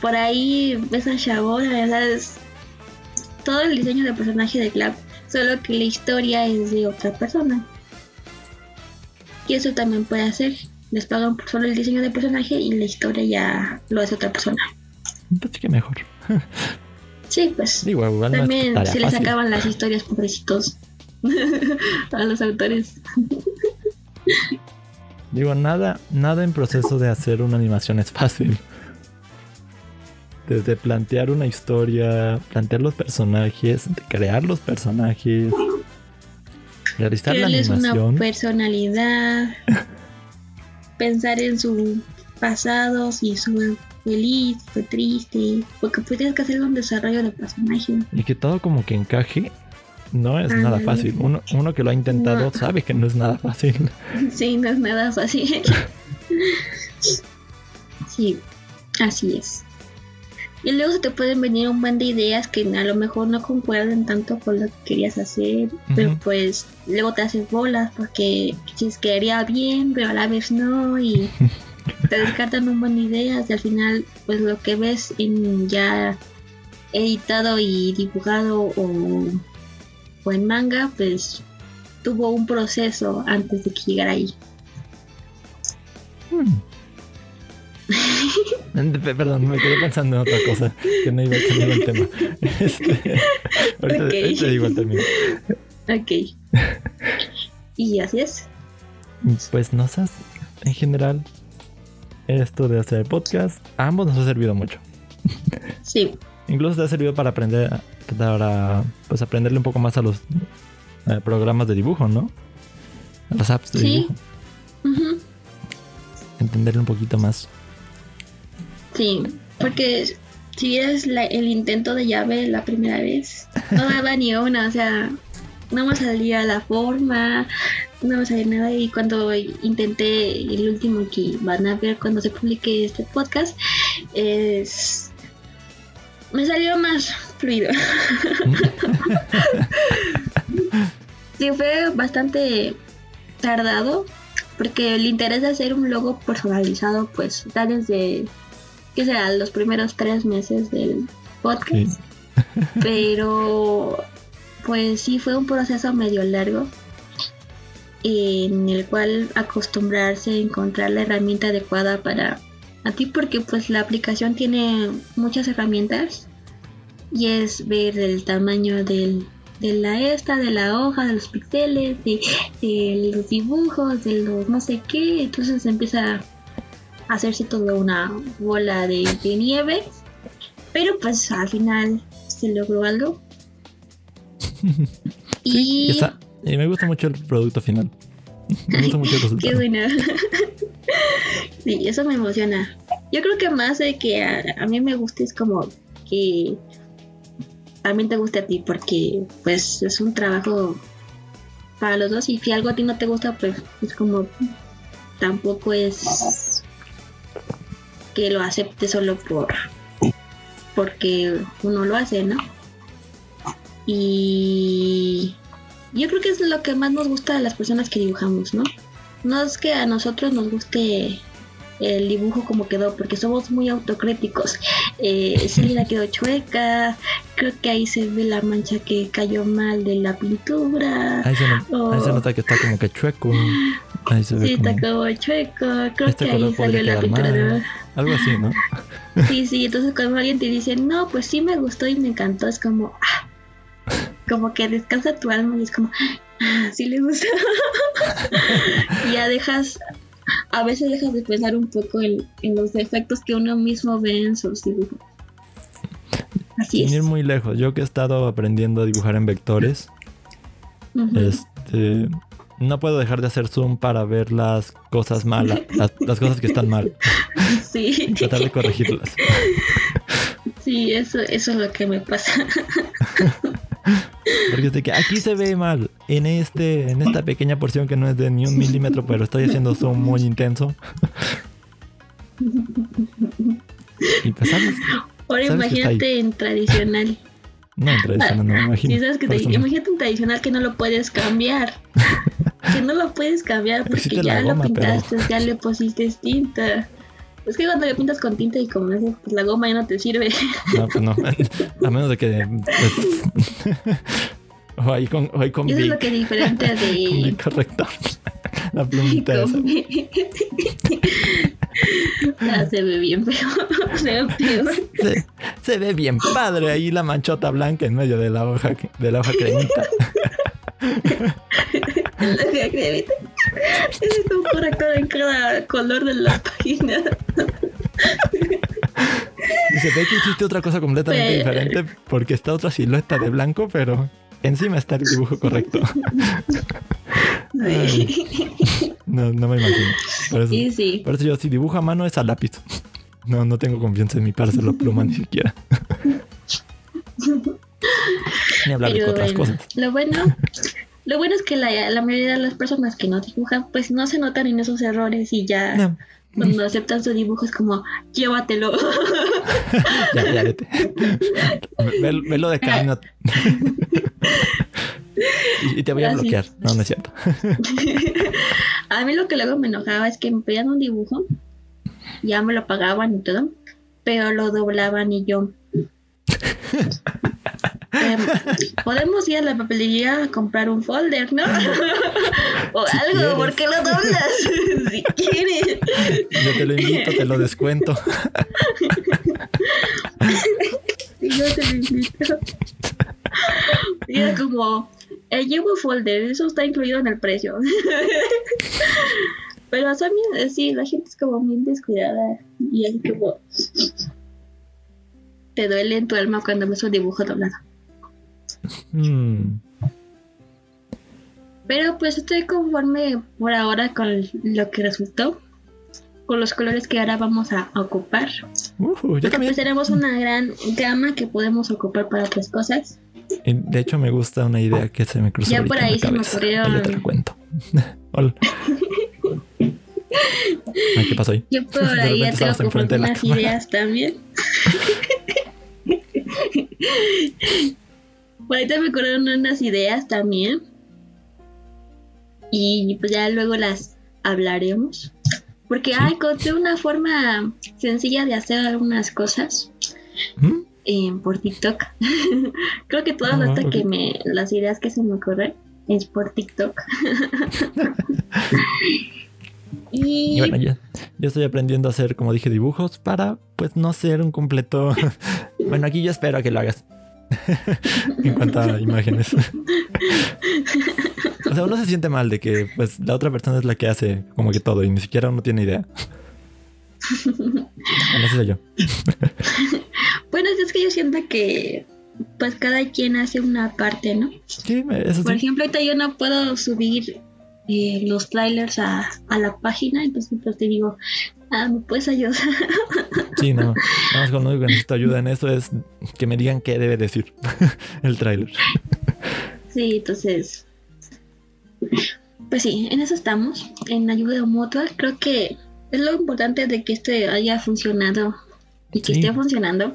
Por ahí ves a Shabora, ¿verdad? Es todo el diseño de personaje de Clown, solo que la historia es de otra persona. Y eso también puede hacer. Les pagan por solo el diseño de personaje y la historia ya lo hace otra persona. Pues que mejor. Sí, pues Digo, igual también se les fácil. acaban las historias pobrecitos a los autores. Digo, nada, nada en proceso de hacer una animación es fácil. Desde plantear una historia, plantear los personajes, crear los personajes, realizar la Crearles una animación. personalidad, pensar en su pasado, si fue feliz, fue triste, porque tienes que hacer un desarrollo de personaje. Y que todo como que encaje, no es nada fácil. Uno, uno que lo ha intentado No. sabe que no es nada fácil. Sí, no es nada fácil. sí, así es. Y luego se te pueden venir un buen de ideas que a lo mejor no concuerdan tanto con lo que querías hacer, pero pues luego te haces bolas porque dices que haría bien, pero a la vez no, y te descartan un buen de ideas y al final pues lo que ves en ya editado y dibujado o, o en manga pues tuvo un proceso antes de que llegara ahí. Hmm. Pe- Perdón, me quedé pensando en otra cosa que no iba a tener el tema. Este, ahorita, Ok. ahorita digo el término. Ok. y así es. Pues no sé, en general, esto de hacer podcast, a ambos nos ha servido mucho. Sí, Incluso te ha servido para aprender, para pues aprenderle un poco más a los eh, programas de dibujo, ¿no? A las apps de Sí. dibujo. Entenderle un poquito más. sí. Porque si vieras la- el intento de llave la primera vez, no daba ni una, o sea, no me salía la forma, no me salía nada. Y cuando intenté el último que van a ver cuando se publique este podcast, es. Me salió más fluido. Sí, fue bastante tardado porque el interés de hacer un logo personalizado pues está desde, ¿qué será? Los primeros tres meses del podcast. Sí. Pero pues sí fue un proceso medio largo en el cual acostumbrarse a encontrar la herramienta adecuada para a ti porque pues la aplicación tiene muchas herramientas y es ver el tamaño del, de la esta, de la hoja, de los píxeles, de, de los dibujos, de los no sé qué, entonces empieza a hacerse toda una bola de, de nieve, pero pues al final se logró algo y... Y, está- y me gusta mucho el producto final. Me gusta mucho el Qué resultado. bueno. sí, eso me emociona. Yo creo que más de que a, a mí me guste es como que también te guste a ti, porque pues es un trabajo para los dos y si algo a ti no te gusta, pues es como tampoco es que lo acepte solo por porque uno lo hace, ¿no? Y yo creo que es lo que más nos gusta a las personas que dibujamos, ¿no? No es que a nosotros nos guste el dibujo como quedó, porque somos muy autocríticos. Eh, Celina quedó chueca, creo que ahí se ve la mancha que cayó mal de la pintura. Ahí se, no- ahí se nota que está como que chueco. Ahí se ve Sí, está como como chueco, creo este que ahí salió la pintura de mal. Algo así, ¿no? Sí, sí, entonces cuando alguien te dice, no, pues sí me gustó y me encantó, es como, ah, como que descansa tu alma y es como, ah, sí le gusta. y ya dejas, a veces dejas de pensar un poco en, en los defectos que uno mismo ve en sus dibujos. Así Sin es. ir muy lejos. Yo que he estado aprendiendo a dibujar en vectores, este, no puedo dejar de hacer zoom para ver las cosas malas, las, las cosas que están mal, Sí, tratar de corregirlas. sí, eso, eso es lo que me pasa. Porque es de que aquí se ve mal, en este, en esta pequeña porción que no es de ni un milímetro, pero estoy haciendo zoom muy intenso. Y pues sabes, Ahora imagínate en tradicional. no en tradicional, no me imagino. Sabes que te- imagínate un tradicional que no lo puedes cambiar. que no lo puedes cambiar porque ya lo pero- pintaste, ya le pusiste tinta. Es que cuando le pintas con tinta y como pues la goma ya no te sirve. No, pues no. A menos de que. pues, o ahí con, o ahí con es lo que es diferente de. Correcto. La plumita esa. con- Ah, se ve bien feo. se ve peor. Se, se ve bien padre ahí la manchota blanca en medio de la hoja, de la hoja cremita. La cremita. Corrector en cada color de la página. Y se ve que hiciste otra cosa completamente Pero- diferente porque está otra silueta de blanco, pero encima está el dibujo correcto. Sí. No, no me imagino. Por eso, Y sí. por eso yo si dibujo a mano es a lápiz. No, no tengo confianza en mi parcela pluma ni siquiera. Ni hablar de Pero otras bueno, cosas. Lo bueno, lo bueno es que la, la mayoría de las personas que no dibujan, pues no se notan en esos errores y ya No, cuando aceptan su dibujo es como, llévatelo. ya, ya, vete. Velo de camino. y, y te voy a bloquear. No, no es cierto. A mí lo que luego me enojaba es que me pedían un dibujo, ya me lo pagaban y todo, pero lo doblaban y yo. Em, Podemos ir a la papelería a comprar un folder, ¿no? o Si algo, quieres. ¿por qué lo doblas? si quieres. Yo te lo invito, te lo descuento. Y yo te lo invito. Y era como, eh, llevo folder, eso está incluido en el precio. Pero también, eh, sí, la gente es como bien descuidada. Y es como, te duele en tu alma cuando ves un dibujo doblado. Mm, Pero pues estoy conforme por ahora con lo que resultó. Con los colores que ahora vamos a ocupar. yo Porque también. pues tenemos una gran gama que podemos ocupar para otras cosas. De hecho, me gusta una idea que se me cruzó Ya por ahí en la se me Ahorita te la cuento. Hola. Ay, ¿qué pasó ahí? Yo por ahí ya tengo como cámara. ideas también. Por ahí te me ocurrieron unas ideas también. Y pues ya luego las hablaremos. Porque ah, encontré una forma sencilla de hacer algunas cosas ¿Mm? eh, por TikTok. Creo que todas Ah, hasta ok. que me las ideas que se me ocurren es por TikTok. y Y bueno, ya, yo estoy aprendiendo a hacer, como dije, dibujos para, pues, no ser un completo. bueno, aquí yo espero que lo hagas. en cuanto a imágenes. o sea, uno se siente mal de que, pues, la otra persona es la que hace como que todo y ni siquiera uno tiene idea. bueno, ese soy yo. Bueno, es que yo siento que pues cada quien hace una parte, ¿no? Sí, eso Por sí. ejemplo, ahorita yo no puedo subir eh, los trailers a, a la página, entonces pues te digo, ah, ¿me puedes ayudar? Sí, no. Nada más cuando digo que necesito ayuda en eso es que me digan qué debe decir el tráiler. sí, entonces, pues sí, en eso estamos, en ayuda mutua. Creo que es lo importante de que este haya funcionado y que Sí. esté funcionando.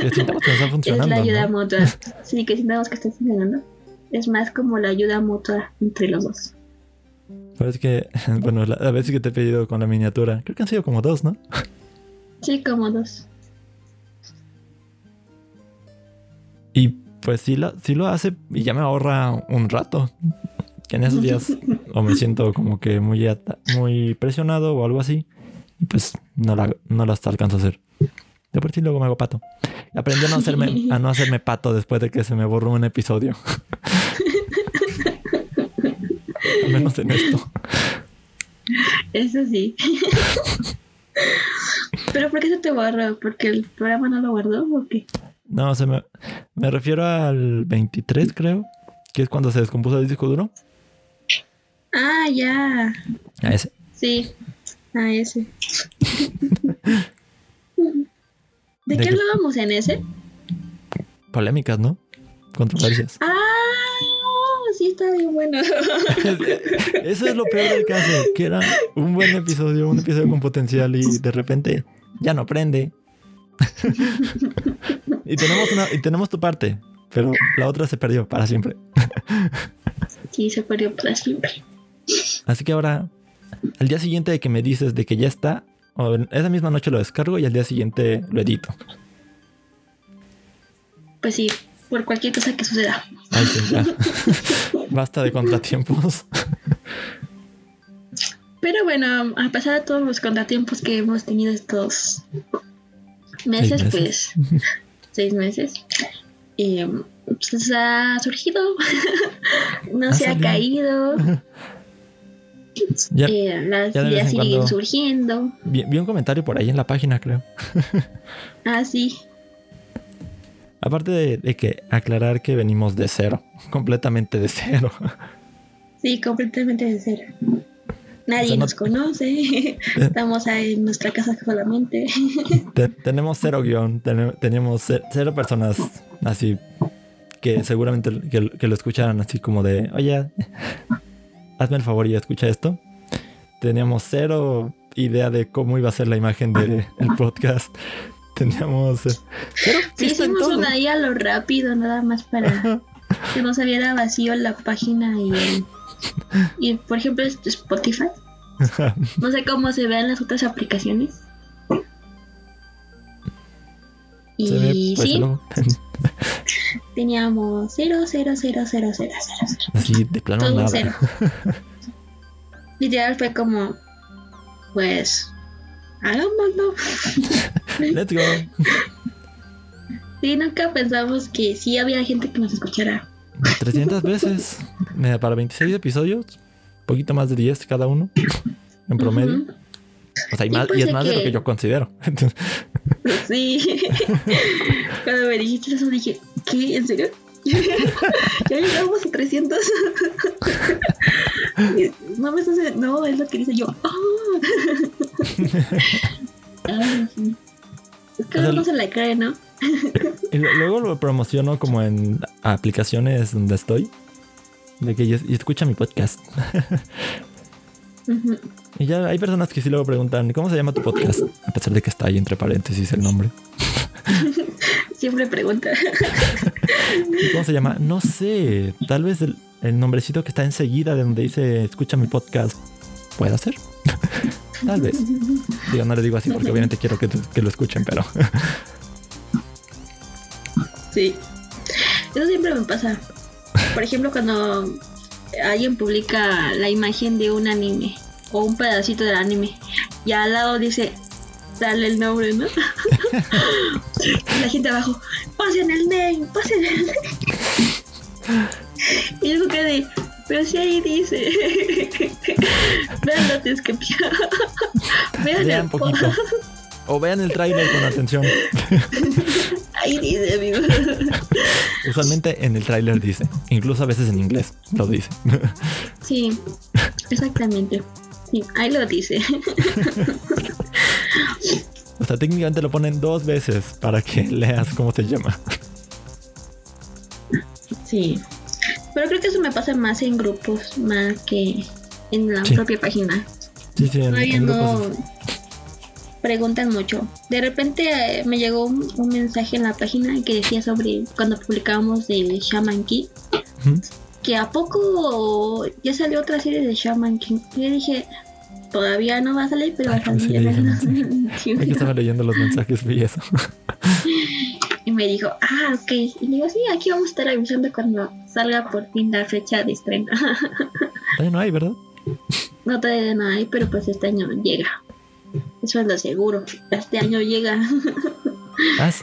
Que sintamos que está es funcionando. la ayuda ¿no? mutua. Sí, que sintamos que está funcionando. Es más como la ayuda mutua entre los dos. Es que, bueno, la, a veces que te he pedido con la miniatura, creo que han sido como dos, ¿no? Sí, como dos. Y pues sí lo, sí lo hace y ya me ahorra un rato. Que en esos días o me siento como que muy, muy presionado o algo así. Y pues no, la, no las alcanzo a hacer. De por sí luego me hago pato. Aprendí a no, hacerme, a no hacerme pato después de que se me borró un episodio. Al menos en esto. Eso sí. ¿Pero por qué se te borró? ¿Porque el programa no lo guardó o qué? No, se me, me refiero al 23, creo. Que es cuando se descompuso el disco duro. Ah, ya. A ese. Sí. Ah, ese. ¿De, ¿De qué qué? hablábamos en ese? Polémicas, ¿no? Controversias. Ah, sí, está bien bueno. Eso es lo peor del caso, que era un buen episodio, un episodio con potencial y de repente ya no prende. y tenemos una, y tenemos tu parte, pero la otra se perdió para siempre. sí, se perdió para siempre. Así que ahora, al día siguiente de que me dices de que ya está, o esa misma noche lo descargo y al día siguiente lo edito. Pues sí, por cualquier cosa que suceda. Ya. Basta de contratiempos. Pero bueno, a pesar de todos los contratiempos que hemos tenido estos meses, meses. pues seis meses, eh, pues ha surgido, no Ha se ha caído, Ya, eh, las ya ideas en siguen surgiendo. vi, vi un comentario por ahí en la página, creo. Ah, sí, Aparte de, de que aclarar que venimos de cero, completamente de cero. sí, completamente de cero. Nadie O sea, no- nos conoce, estamos ahí en nuestra casa solamente. Te- tenemos cero guion, tene- teníamos ce- cero personas así que seguramente que, que lo escucharan así como de, oye, hazme el favor y escucha esto. Teníamos cero idea de cómo iba a ser la imagen del podcast. Teníamos eh, cero Sí, hicimos una ahí a lo rápido, nada más para que no se viera vacío la página y, y por ejemplo este Spotify. No sé cómo se vean las otras aplicaciones. Y pues, sí, luego. teníamos 0, 0, 0, 0, 0, 0, así de plano Todo nada. cero. Literal fue como, pues, hagámoslo. Let's go. Sí, nunca pensamos que sí había gente que nos escuchara. 300 veces. Mira, para 26 episodios, poquito más de 10 cada uno en promedio. O sea, y, más, y es más de lo que- yo considero. Sí. Cuando me dijiste eso dije, ¿qué? ¿En serio? ya llegamos a 300. No me estás... No, es lo que dice yo. Ay, sí. Es que O sea, uno no se la cree, ¿no? y lo- luego lo promociono como en aplicaciones donde estoy. De que y, y escucha mi podcast. Y ya hay personas que sí luego preguntan, ¿cómo se llama tu podcast? A pesar de que está ahí entre paréntesis el nombre. Siempre pregunta. ¿Cómo se llama? No sé. Tal vez el, el nombrecito que está enseguida de donde dice escucha mi podcast pueda ser. Tal vez. Digo, no le digo así porque obviamente quiero que, que lo escuchen, pero Sí. Eso siempre me pasa. Por ejemplo, cuando alguien publica la imagen de un anime o un pedacito del anime y al lado dice, sale el nombre, ¿no? la gente abajo, pasen el name, pasen el name. Y yo quedé, pero si ahí dice, vean la descripción, vean vean el poquito. O vean el tráiler con atención. ahí dice, amigo. Usualmente en el tráiler dice, incluso a veces en inglés lo dice. Sí, exactamente. Sí, ahí lo dice. O sea, técnicamente lo ponen dos veces para que leas cómo se llama. Sí. Pero creo que eso me pasa más en grupos, más que en la Sí. propia página. Sí, sí, en, Todavía en no grupos. preguntan mucho. De repente eh, me llegó un, un mensaje en la página que decía sobre cuando publicábamos de Shaman King, que a poco ya salió otra serie de Shaman King. Y yo dije, todavía no va a salir, pero va a Ay, ¿cómo salir? 2021. Aquí estaba leyendo los mensajes, vi eso. Me dijo, ah, ok. Y digo, sí, aquí vamos a estar avisando cuando salga por fin la fecha de estreno. Todavía no hay, ¿verdad? no todavía no hay, pero pues este año llega. Eso es lo seguro. Este año llega. Has,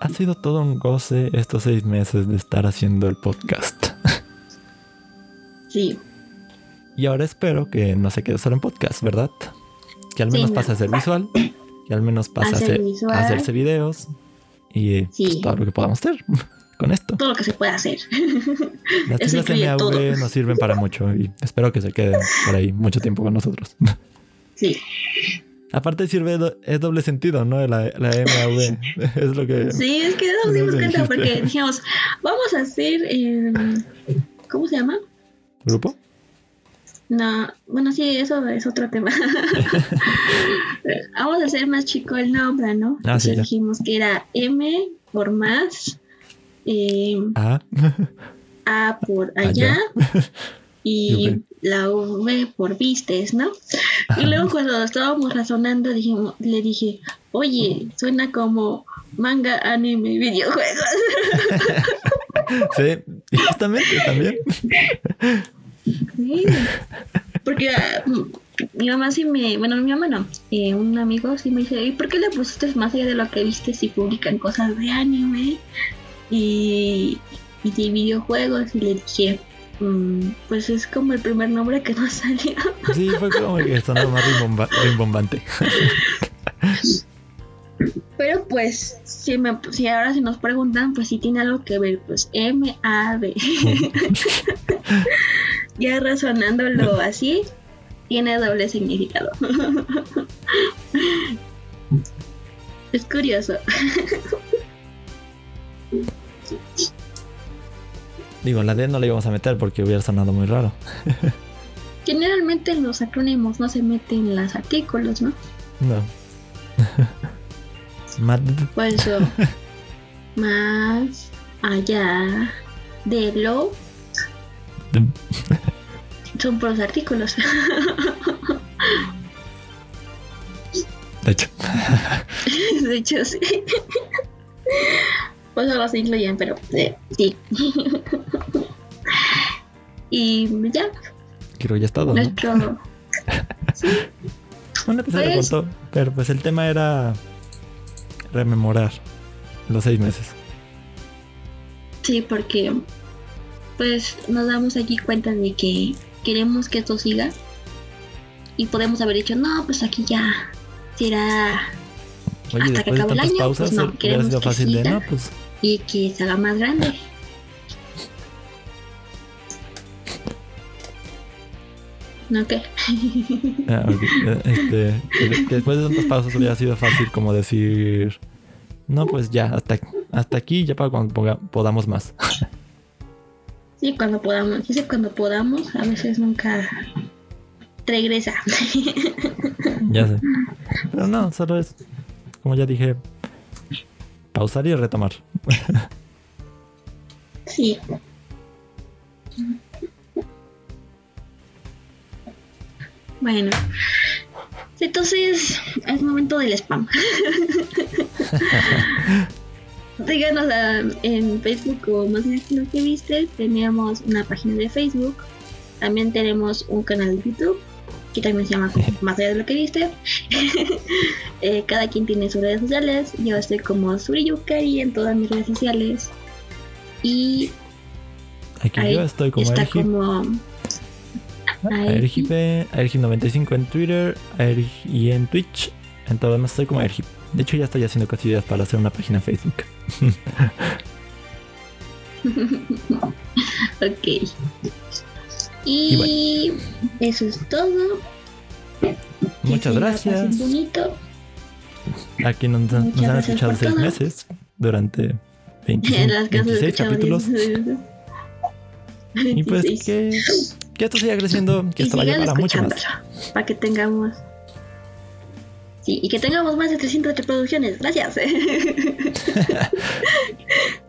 ha sido todo un goce estos seis meses de estar haciendo el podcast. sí. Y ahora espero que no se quede solo en podcast, ¿verdad? Que al Sí, menos no. pase a ser visual, que al menos pase a, a hacerse videos y Sí. pues, todo lo que podamos hacer con esto. Todo lo que se puede hacer. Las Eso MAV nos sirven para mucho y espero que se queden por ahí mucho tiempo con nosotros. Sí. Aparte sirve, es doble sentido, ¿no? La, la MAV es lo que... Sí, es que nos dimos cuenta dijiste. porque dijimos, vamos a hacer. eh, ¿Cómo se llama? ¿Grupo? No, bueno, sí, eso es otro tema. Vamos a hacer más chico el nombre, ¿no? Ah, sí, dijimos que era M por más, eh, Ah, A por Allá. allá y la V por vistes, ¿no? Y luego cuando estábamos razonando dijimos, le dije, oye, suena como manga, anime, y videojuegos. sí, justamente también. Sí. Porque mm, mi mamá sí me, bueno, mi mamá no, eh, un amigo sí me dice, ¿y por qué le pusiste más allá de lo que viste si publican cosas de anime y, y de videojuegos? Y le dije, "Mm, pues es como el primer nombre que nos salió. Sí, fue como que sonó más rimbomba- rimbombante. Pero pues, si, me, si ahora se nos preguntan, pues si tiene algo que ver, pues M-A-B. ya razonándolo así, tiene doble significado. es curioso. Digo, la D no la íbamos a meter porque hubiera sonado muy raro. Generalmente en los acrónimos no se meten los artículos, ¿no? No. Mad. Por eso, más allá de lo son por los artículos. De hecho. De hecho, sí. Pues no los incluyen, pero eh, sí. y ya, Creo que ya es todo, ¿no? nuestro. Un episodio Pues- corto, pero pues el tema era rememorar los seis meses. Sí, porque pues nos damos aquí cuenta de que queremos que esto siga. Y podemos haber dicho, no, pues aquí ya será. Oye, Hasta que después de acabe el tantas año, pausas, pues no, hubiera queremos sido que fácil de, no, pues Y que se haga más grande. ¿No qué? Ah. Eh, Este, que, que después de tantas pausas hubiera sido fácil como decir, no, pues ya, hasta, hasta aquí, ya para cuando ponga- podamos más. Sí, cuando podamos. Dice cuando podamos, a veces nunca regresa. ya sé. Pero no, solo es, como ya dije, pausar y retomar. sí. Bueno. Entonces, es momento del spam. Síganos ah, en Facebook o más allá de lo que viste. Tenemos una página de Facebook. También tenemos un canal de YouTube que también se llama Más allá de lo que viste. Eh, cada quien tiene sus redes sociales. Yo estoy como Suriyukari en todas mis redes sociales. Y Aquí yo estoy como está Ergi, como ahí. Ergip, Ergip95 en Twitter y en Twitch. En todo demás estoy como Ergip. De hecho, ya estoy haciendo cosillas para hacer una página en Facebook. ok. Y, eso es todo. Muchas gracias. Bonito. Aquí nos, nos han escuchado seis meses durante 25, 26 capítulos. y pues que, que, esto siga creciendo, que esto vaya para mucho más. Para que tengamos. Sí, y que tengamos más de 300 reproducciones. Gracias.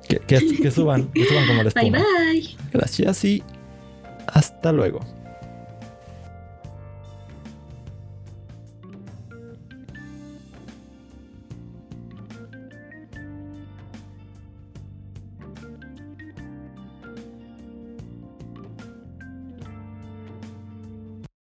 que, que, que, suban, que suban como les Bye bye. Gracias y hasta luego.